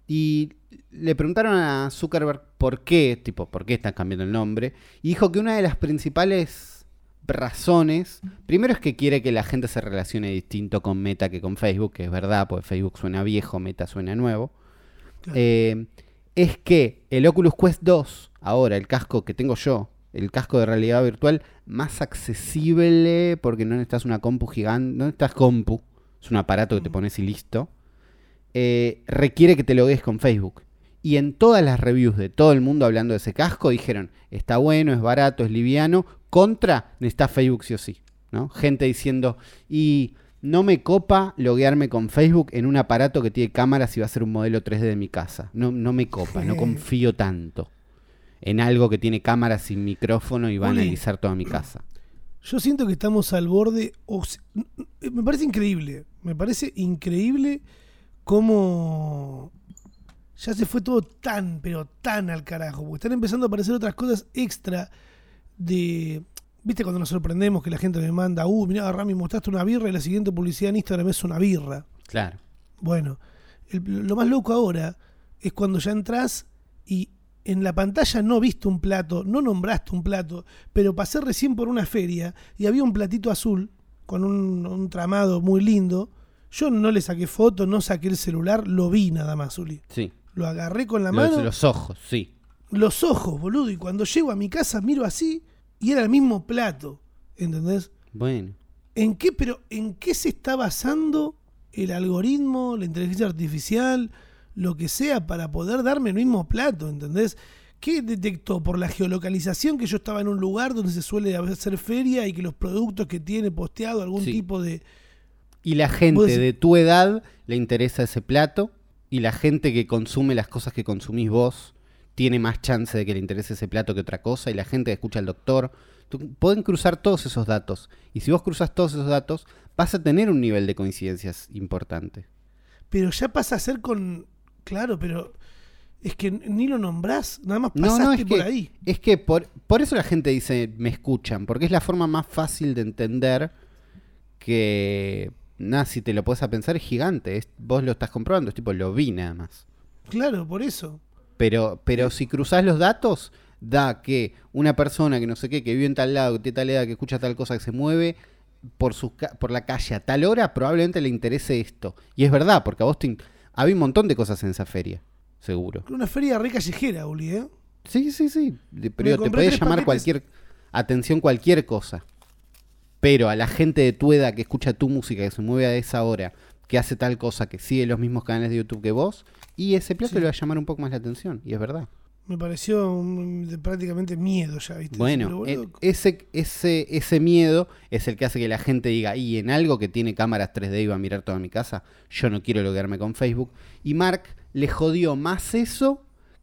Y le preguntaron a Zuckerberg por qué, tipo, por qué están cambiando el nombre. Y dijo que una de las principales razones, primero es que quiere que la gente se relacione distinto con Meta que con Facebook, que es verdad, porque Facebook suena viejo, Meta suena nuevo. Claro. Eh, es que el Oculus Quest 2, ahora el casco que tengo yo, el casco de realidad virtual, más accesible porque no necesitas una compu gigante, no necesitas compu, es un aparato que te pones y listo. eh, requiere que te logues con Facebook. Y en todas las reviews de todo el mundo hablando de ese casco dijeron, está bueno, es barato, es liviano, contra necesita Facebook sí o sí. ¿no? Gente diciendo, y no me copa loguearme con Facebook en un aparato que tiene cámaras y va a ser un modelo 3D de mi casa. No, no me copa, no confío tanto en algo que tiene cámaras y micrófono y va a analizar toda mi casa. Yo siento que estamos al borde. o se- me parece increíble. Me parece increíble cómo ya se fue todo tan, pero tan al carajo. Porque están empezando a aparecer otras cosas extra de. ¿Viste cuando nos sorprendemos que la gente me manda, uh, mirá, Rami, mostraste una birra y la siguiente publicidad en Instagram es una birra? Claro. Bueno, el- lo más loco ahora es cuando ya entras y en la pantalla no viste un plato, no nombraste un plato, pero pasé recién por una feria y había un platito azul con un, un tramado muy lindo. Yo no le saqué foto, no saqué el celular, lo vi nada más, Uli. Sí. Lo agarré con la Los, mano, los ojos, sí. Los ojos, boludo, y cuando llego a mi casa miro así y era el mismo plato, ¿entendés? Bueno. ¿En qué, pero en qué se está basando el algoritmo, la inteligencia artificial, lo que sea, para poder darme el mismo plato, ¿entendés? ¿Qué detectó? Por la geolocalización que yo estaba en un lugar donde se suele hacer feria y que los productos que tiene posteado algún Sí. tipo de... Y la gente decís- de tu edad le interesa ese plato y la gente que consume las cosas que consumís vos tiene más chance de que le interese ese plato que otra cosa y la gente que escucha al doctor. Pueden cruzar todos esos datos y si vos cruzas todos esos datos vas a tener un nivel de coincidencias importante. Pero ya pasa a ser con... Claro, pero es que ni lo nombrás, nada más No, pasaste no, es por que, ahí. es que por, por eso la gente dice me escuchan, porque es la forma más fácil de entender que, nada, si te lo puedes a pensar es gigante, es- vos lo estás comprobando, es tipo, lo vi nada más. Claro, por eso. Pero, pero si cruzás los datos, da que una persona que no sé qué, que vive en tal lado, que tiene tal edad, que escucha tal cosa, que se mueve por, su, ca- por la calle a tal hora, probablemente le interese esto. Y es verdad, porque a in- había un montón de cosas en esa feria, seguro. Una feria re callejera, Uli, ¿eh? Sí, sí, sí. Pero te puede llamar paquetes. cualquier atención cualquier cosa. Pero a la gente de tu edad que escucha tu música, que se mueve a esa hora, que hace tal cosa, que sigue los mismos canales de YouTube que vos, y ese plato Sí. le va a llamar un poco más la atención, y es verdad. Me pareció un- de prácticamente miedo ya, ¿viste? Bueno, e- boludo, ese, ese, ese miedo es el que hace que la gente diga, y en algo que tiene cámaras 3D y va a mirar toda mi casa, yo no quiero loguearme con Facebook. Y Mark le jodió más eso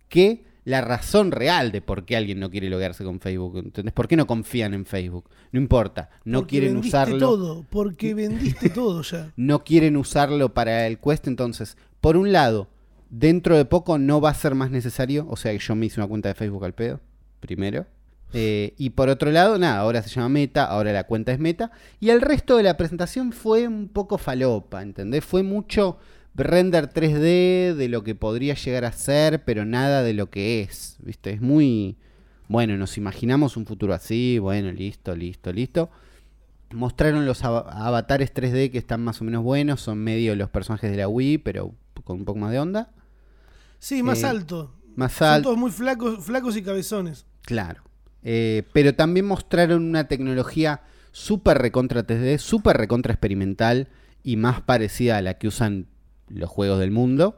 que la razón real de por qué alguien no quiere loguearse con Facebook. ¿Entendés? ¿Por qué no confían en Facebook? No importa, no porque quieren vendiste usarlo. todo, porque vendiste todo ya. No quieren usarlo para el Quest, entonces, por un lado, dentro de poco no va a ser más necesario, o sea que yo me hice una cuenta de Facebook al pedo, primero. Eh, y por otro lado, nada, ahora se llama Meta, ahora la cuenta es Meta. Y el resto de la presentación fue un poco falopa, ¿entendés? Fue mucho render 3D de lo que podría llegar a ser, pero nada de lo que es, ¿viste? Es muy... Bueno, nos imaginamos un futuro así, bueno, listo, listo, listo. Mostraron los ava- avatares 3D que están más o menos buenos, son medio los personajes de la Wii, pero con un poco más de onda. Sí, más Eh, alto. Más Son alto. todos muy flacos, flacos y cabezones. Claro. Eh, pero también mostraron una tecnología súper recontra 3D, súper recontra experimental y más parecida a la que usan los juegos del mundo,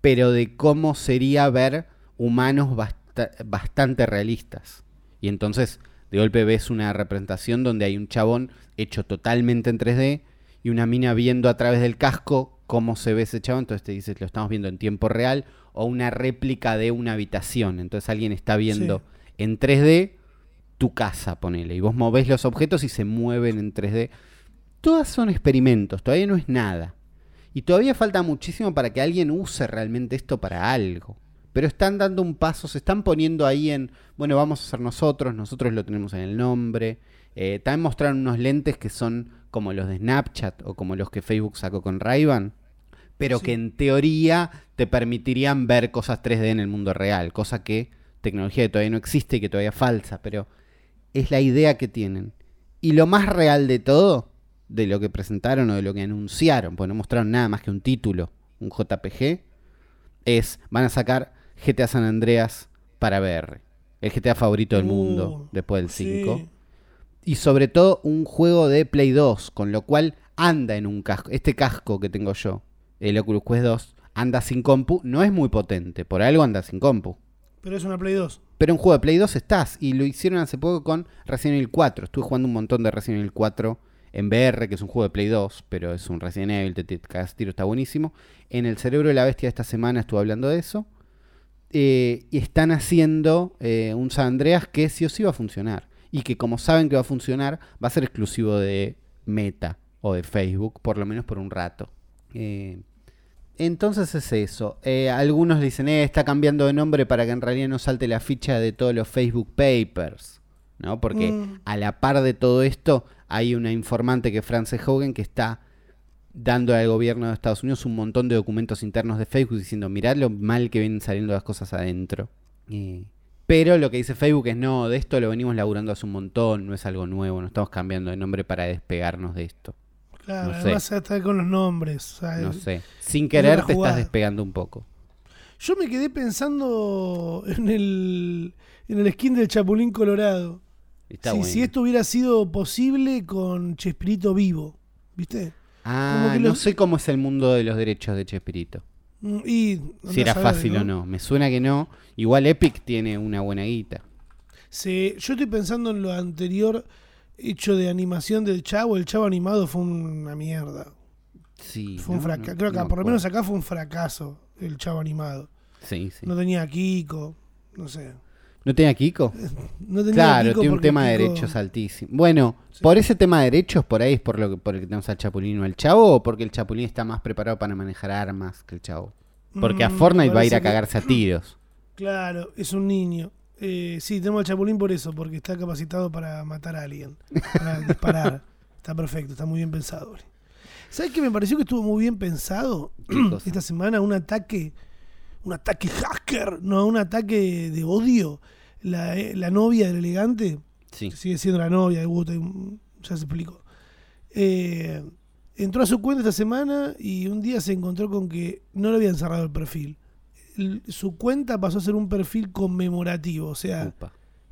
pero de cómo sería ver humanos basta- bastante realistas. Y entonces, de golpe ves una representación donde hay un chabón hecho totalmente en 3D y una mina viendo a través del casco cómo se ve ese chabón. Entonces te dices, lo estamos viendo en tiempo real o una réplica de una habitación. Entonces alguien está viendo Sí. en 3D tu casa, ponele. Y vos movés los objetos y se mueven en 3D. Todas son experimentos, todavía no es nada. Y todavía falta muchísimo para que alguien use realmente esto para algo. Pero están dando un paso, se están poniendo ahí en, bueno, vamos a ser nosotros, nosotros lo tenemos en el nombre. Eh, también mostraron unos lentes que son como los de Snapchat o como los que Facebook sacó con ray pero Sí. que en teoría te permitirían ver cosas 3D en el mundo real, cosa que tecnología que todavía no existe y que todavía es falsa, pero es la idea que tienen. Y lo más real de todo, de lo que presentaron o de lo que anunciaron, pues no mostraron nada más que un título, un JPG, es, van a sacar GTA San Andreas para VR. El GTA favorito del mundo Uh, después del 5 sí. y sobre todo un juego de Play 2, con lo cual anda en un casco. Este casco que tengo yo, el Oculus Quest 2, anda sin compu, no es muy potente, por algo anda sin compu. Pero es una Play 2. Pero en juego de Play 2 estás, y lo hicieron hace poco con Resident Evil 4. Estuve jugando un montón de Resident Evil 4 en VR, que es un juego de Play 2, pero es un Resident Evil, te, tiro, está buenísimo. En el cerebro de la bestia de esta semana estuve hablando de eso. Eh, y están haciendo eh, un San Andreas que sí o sí va a funcionar. Y que como saben que va a funcionar, va a ser exclusivo de Meta o de Facebook, por lo menos por un rato. Eh, entonces es eso. Eh, algunos dicen, eh, está cambiando de nombre para que en realidad no salte la ficha de todos los Facebook Papers. ¿No? Porque Mm. a la par de todo esto, hay una informante que es Frances Hogan que está dando al gobierno de Estados Unidos un montón de documentos internos de Facebook diciendo, mirad lo mal que vienen saliendo las cosas adentro. Eh, pero lo que dice Facebook es, no, de esto lo venimos laburando hace un montón, no es algo nuevo, no estamos cambiando de nombre para despegarnos de esto. Claro, No sé. además está con los nombres. No sé. Sin querer te estás despegando un poco. Yo me quedé pensando en el, en el skin del Chapulín Colorado. Está si, bueno. si esto hubiera sido posible con Chespirito vivo, ¿viste? Ah, como que no los- sé cómo es el mundo de los derechos de Chespirito. Mm, Y, Si era fácil o no. Me suena que no. Igual Epic tiene una buena guita. Sí, yo estoy pensando en lo anterior hecho de animación del Chavo. El Chavo animado fue una mierda. Sí. Fue un ¿no? fracaso. No- Creo que por lo menos acá fue un fracaso el Chavo animado. Sí, sí. No tenía Kiko, no sé. ¿No tenía Kiko? No tenía Claro, Kiko tiene un tema de derechos altísimo. Bueno, por ese tema de derechos, por ahí es por lo que, por el que tenemos al Chapulín o al Chavo, o porque el Chapulín está más preparado para manejar armas que el Chavo. Porque a Mm, Fortnite va a ir a que- cagarse a tiros. Claro, es un niño. Eh, sí, tenemos al Chapulín por eso, porque está capacitado para matar a alguien, para disparar. Está perfecto, está muy bien pensado. ¿Sabes qué me pareció que estuvo muy bien pensado esta semana? Un ataque, un ataque hacker, no, un ataque de odio. La, eh, la novia del elegante, Sí. que sigue siendo la novia de Wu ya se explicó. Eh, entró a su cuenta esta semana y un día se encontró con que no le habían cerrado el perfil. El- su cuenta pasó a ser un perfil conmemorativo, o sea,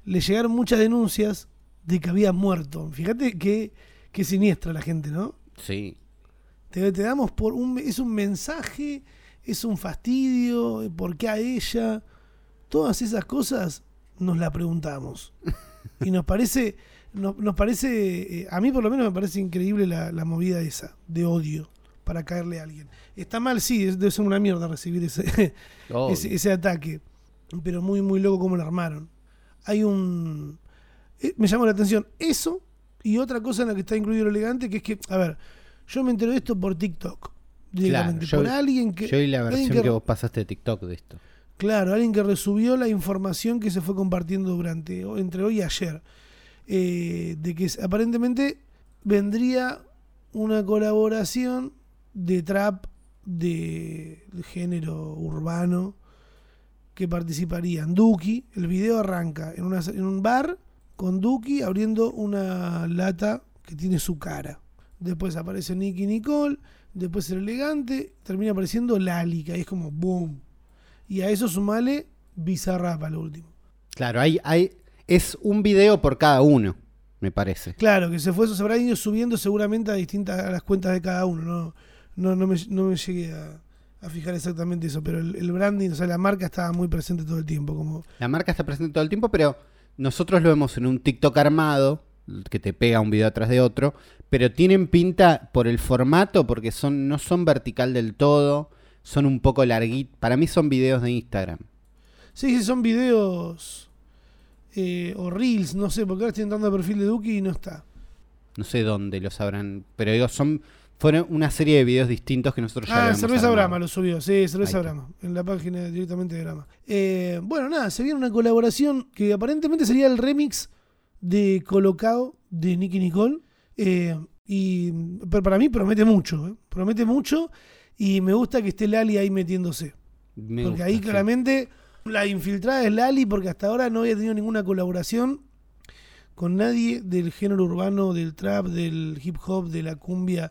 le llegaron muchas denuncias de que había muerto. Fíjate qué, qué siniestra la gente, ¿no? Sí. Te, te damos por un es un mensaje, es un fastidio, ¿por qué a ella? Todas esas cosas nos la preguntamos. Y nos parece, nos, nos parece, eh, a mí por lo menos me parece increíble la, la movida esa, de odio, para caerle a alguien. Está mal, sí, es- debe ser una mierda recibir ese, ese, ese ataque, pero muy, muy loco cómo lo armaron. Hay un... eh, me llamó la atención eso y otra cosa en la que está incluido lo elegante, que es que, a ver, yo me entero de esto por TikTok. Directamente, yo- por alguien que... Yo vi la versión que, vos pasaste de TikTok de esto. Claro, alguien que resubió la información que se fue compartiendo durante entre hoy y ayer. eh, de que aparentemente vendría una colaboración de trap de, género urbano que participarían Duki. El video arranca en, un bar con Duki abriendo una lata que tiene su cara. Después aparece Nicky Nicole, después el elegante, termina apareciendo Lali, que ahí es como boom. Y a eso sumale Bizarrap al último. Claro, hay, hay, es un video por cada uno, me parece. Claro, que se fue, se habrá ido subiendo seguramente a distintas a las cuentas de cada uno. No, no, no, me, no me llegué a, a fijar exactamente eso, pero el, el branding, o sea, la marca estaba muy presente todo el tiempo. Como, La marca está presente todo el tiempo, pero nosotros lo vemos en un TikTok armado, que te pega un video atrás de otro, pero tienen pinta por el formato, porque son, no son vertical del todo, son un poco larguitos. Para mí son videos de Instagram. sí, sí, son videos eh, o reels, no sé, porque ahora estoy entrando al perfil de Duki y no está. No sé dónde los habrán, pero digo, son fueron una serie de videos distintos que nosotros ya Ah, Cerveza armado. Brahma lo subió, sí, Cerveza. Brahma, en la página directamente de Brahma. Eh, bueno, nada, se viene una colaboración que aparentemente sería el remix de Colocado de Nicky Nicole. eh, y pero para mí promete mucho, eh, promete mucho y me gusta que esté Lali ahí metiéndose. Me porque gusta, ahí sí. claramente la infiltrada es Lali porque hasta ahora no había tenido ninguna colaboración con nadie del género urbano, del trap, del hip hop, de la cumbia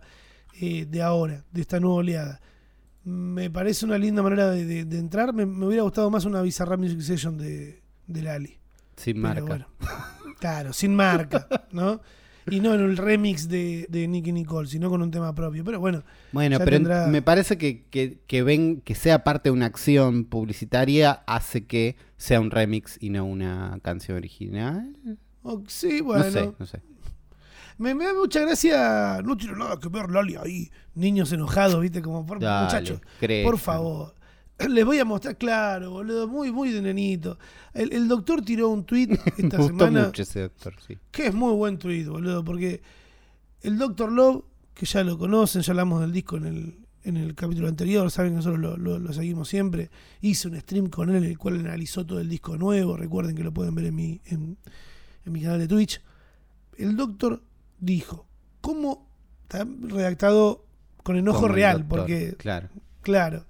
eh, de ahora, de esta nueva oleada. Me parece una linda manera de, de- de entrar. Me, me hubiera gustado más una Bizarrap Music Session de, de Lali. Sin Pero marca. bueno. Claro, sin marca, ¿no? Y no en el remix de, de Nicky Nicole, sino con un tema propio. Pero bueno, Bueno, pero tendrá- me parece que, que, que ven que sea parte de una acción publicitaria hace que sea un remix y no una canción original. o- sí, bueno. no sé, no sé. Me, me da mucha gracia. No tiene nada que ver Lali ahí. Niños enojados, ¿viste? Como por Dale, muchachos. crezcan. Por favor. Les voy a mostrar, claro, boludo, muy, muy de nenito. El, el doctor tiró un tweet Me esta gustó semana. mucho ese doctor, sí. Que es muy buen tweet, boludo, porque el Doctor Love, que ya lo conocen, ya hablamos del disco en el, en el capítulo anterior, saben que nosotros lo, lo- lo seguimos siempre. Hice un stream con él en el cual analizó todo el disco nuevo. Recuerden que lo pueden ver en mi, en, en mi canal de Twitch. El Doctor dijo, ¿cómo está redactado con enojo Como real? doctor, Porque Claro. Claro.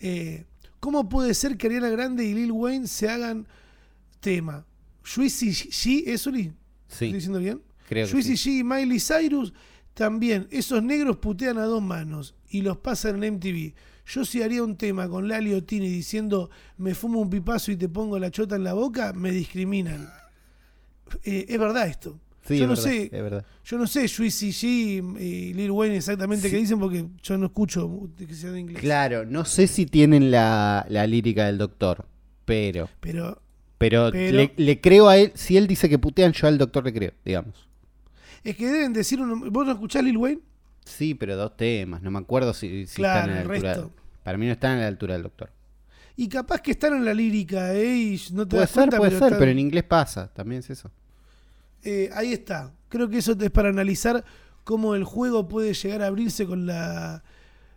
Eh, ¿Cómo puede ser que Ariana Grande y Lil Wayne se hagan tema? Juicy G, ¿es Uli? ¿Estoy Sí, diciendo bien? creo que Juicy sí. G y Miley Cyrus también. Esos negros putean a dos manos y los pasan en MTV. Yo si haría un tema con Lali Ottini diciendo me fumo un pipazo y te pongo la chota en la boca, me discriminan. Eh, es verdad esto. Sí, yo es no verdad, sé, es verdad. yo no sé Juicy G y Lil Wayne exactamente qué dicen porque yo no escucho que sea de inglés. Claro, no sé si tienen la, la lírica del doctor, pero Pero pero, Pero- le, le creo a él, si él dice que putean, yo al doctor le creo, digamos. es que deben decir, uno- ¿vos no escuchás Lil Wayne? Sí, pero dos temas, no me acuerdo si, si Claro, están a la el altura. resto. Para mí no están a la altura del doctor. Y capaz que están en la lírica, ¿eh? Y no te Puede das ser, cuenta, puede ser, están- pero en inglés pasa, también es eso. Eh, ahí está. Creo que eso es para analizar cómo el juego puede llegar a abrirse con la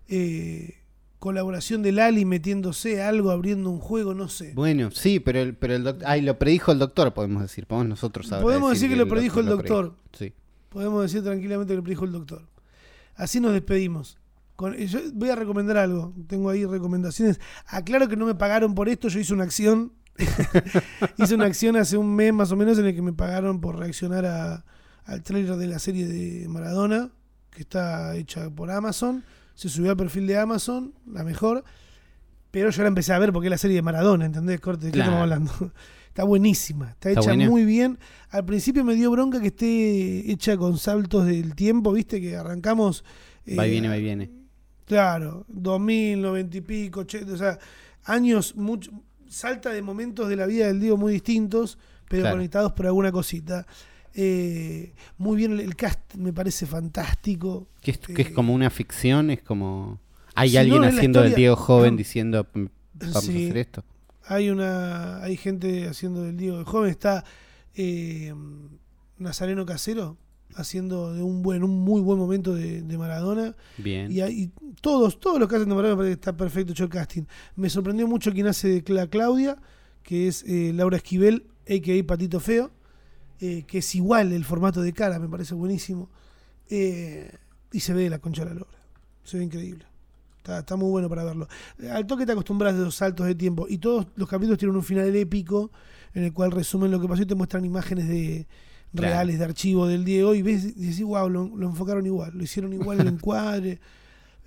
eh, colaboración de Lali metiéndose algo, abriendo un juego, no sé. Bueno, sí, pero el, pero el doctor. Ay, lo predijo el doctor, podemos decir. Podemos nosotros ahora Podemos decir que lo predijo el doctor. predijo. Sí. Podemos decir tranquilamente que lo predijo el doctor. Así nos despedimos. Con- eh, yo voy a recomendar algo. Tengo ahí recomendaciones. Aclaro que no me pagaron por esto. Yo hice una acción. hice una acción hace un mes más o menos en el que me pagaron por reaccionar a- al trailer de la serie de Maradona, que está hecha por Amazon. Se subió al perfil de Amazon, la mejor. Pero yo la empecé a ver porque es la serie de Maradona, ¿entendés? Corte, ¿de qué Claro. estamos hablando? Está buenísima, está, Está hecha buena. muy bien. Al principio me dio bronca que esté hecha con saltos del tiempo, viste, que arrancamos. Va y eh, viene, va y viene. Claro, 2000, 90 y pico, 80, o sea, años, mucho, salta de momentos de la vida del Diego muy distintos, pero Claro. conectados por alguna cosita. Eh, muy bien, el, cast me parece fantástico. Que es, que es eh, como una ficción, es como. Hay si alguien no, haciendo del Diego joven diciendo, "Mm, vamos Sí. a hacer esto. Hay una hay gente haciendo del Diego joven, está eh, Nazareno Casero haciendo de un buen, un muy buen momento de, de Maradona. Bien. Y, y todos, todos los que hacen de Maradona parece que está perfecto hecho el casting. Me sorprendió mucho quien hace de Cla- Claudia, que es eh, Laura Esquivel, a.k.a. Patito Feo, eh, que es igual el formato de cara, me parece buenísimo. Eh, y se ve la concha de la lora. Se ve increíble. Está, está muy bueno para verlo. Al toque te acostumbras de los saltos de tiempo. Y todos los capítulos tienen un final épico en el cual resumen lo que pasó y te muestran imágenes de Claro. reales de archivo del Diego y ves y decís, wow, lo, lo enfocaron igual, lo hicieron igual el encuadre.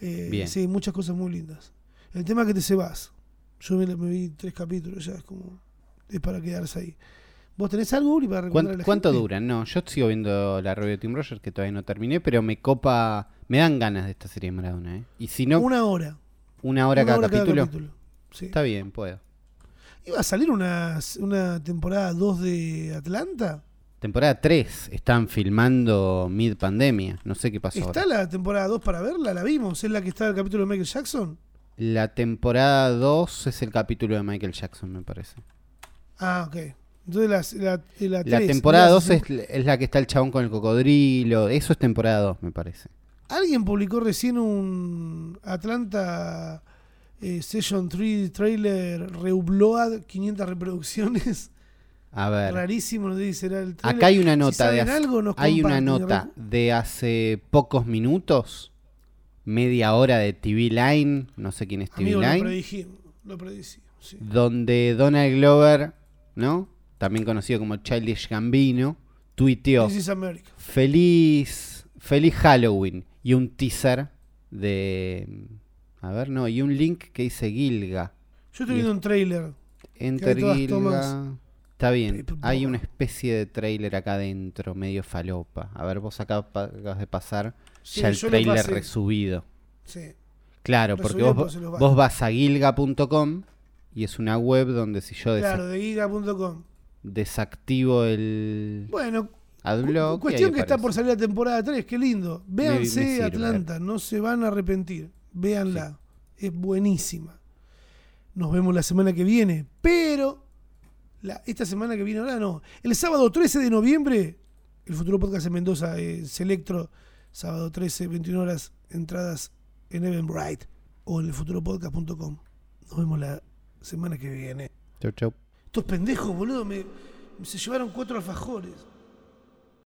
Eh, Bien. Sí, muchas cosas muy lindas. El tema es que te se vas. Yo me, me vi tres capítulos, ya es como. Es para quedarse ahí. ¿Vos tenés algo, Uri, para recomendar a ¿Cuánto, la cuánto gente? dura? No, yo sigo viendo la review de Tim Rogers que todavía no terminé, pero me copa, me dan ganas de esta serie de Maradona, ¿eh? Y si no, una, Una hora. hora, Una cada, hora capítulo, Sí. está bien, puedo. ¿Iba a salir una, una temporada 2 de Atlanta? Temporada 3, están filmando mid pandemia, no sé qué pasó ¿Está ahora. la temporada 2 para verla? ¿La vimos? ¿Es la que está el capítulo de Michael Jackson? La temporada 2 es el capítulo de Michael Jackson, me parece. Ah, ok. Entonces la, la, la, La tres, temporada la 2 es, es la que está el chabón con el cocodrilo, eso es temporada 2, me parece. Alguien publicó recién un Atlanta eh, Session 3 trailer Reupload, 500 reproducciones. A ver, Rarísimo, no sé si será el trailer. acá hay una Si nota de hace- algo, hay una nota de hace pocos minutos, media hora de TV Line, no sé quién es TV Amigo, lo Line, predijimos. Lo predijimos, sí. donde Donald Glover, ¿no? También conocido como Childish Gambino, tuiteó This is America. feliz feliz Halloween y un teaser de a ver, no, y un link que dice Gilga. Yo estoy viendo un trailer. Enter Gilga. tomas. Está bien. Paperboy. Hay una especie de trailer acá adentro, medio falopa. A ver, vos acá acabas de pasar Sí, ya el trailer resubido. Sí. Claro, porque vos, vas a gilga.com y es una web donde si yo Claro, de desactivo el Bueno, adblock. cuestión que está por salir la temporada 3, qué lindo. Véanse me sirve. Atlanta, no se van a arrepentir. Véanla, es buenísima. Nos vemos la semana que viene, pero la- esta semana que viene ahora no. El sábado 13 de noviembre, el futuro podcast en Mendoza, eh, Selectro, sábado 13, 21 horas, entradas en Eventbrite o en elfuturopodcast.com. Nos vemos la semana que viene. Chau, chau. Estos pendejos, boludo, me, se llevaron cuatro alfajores.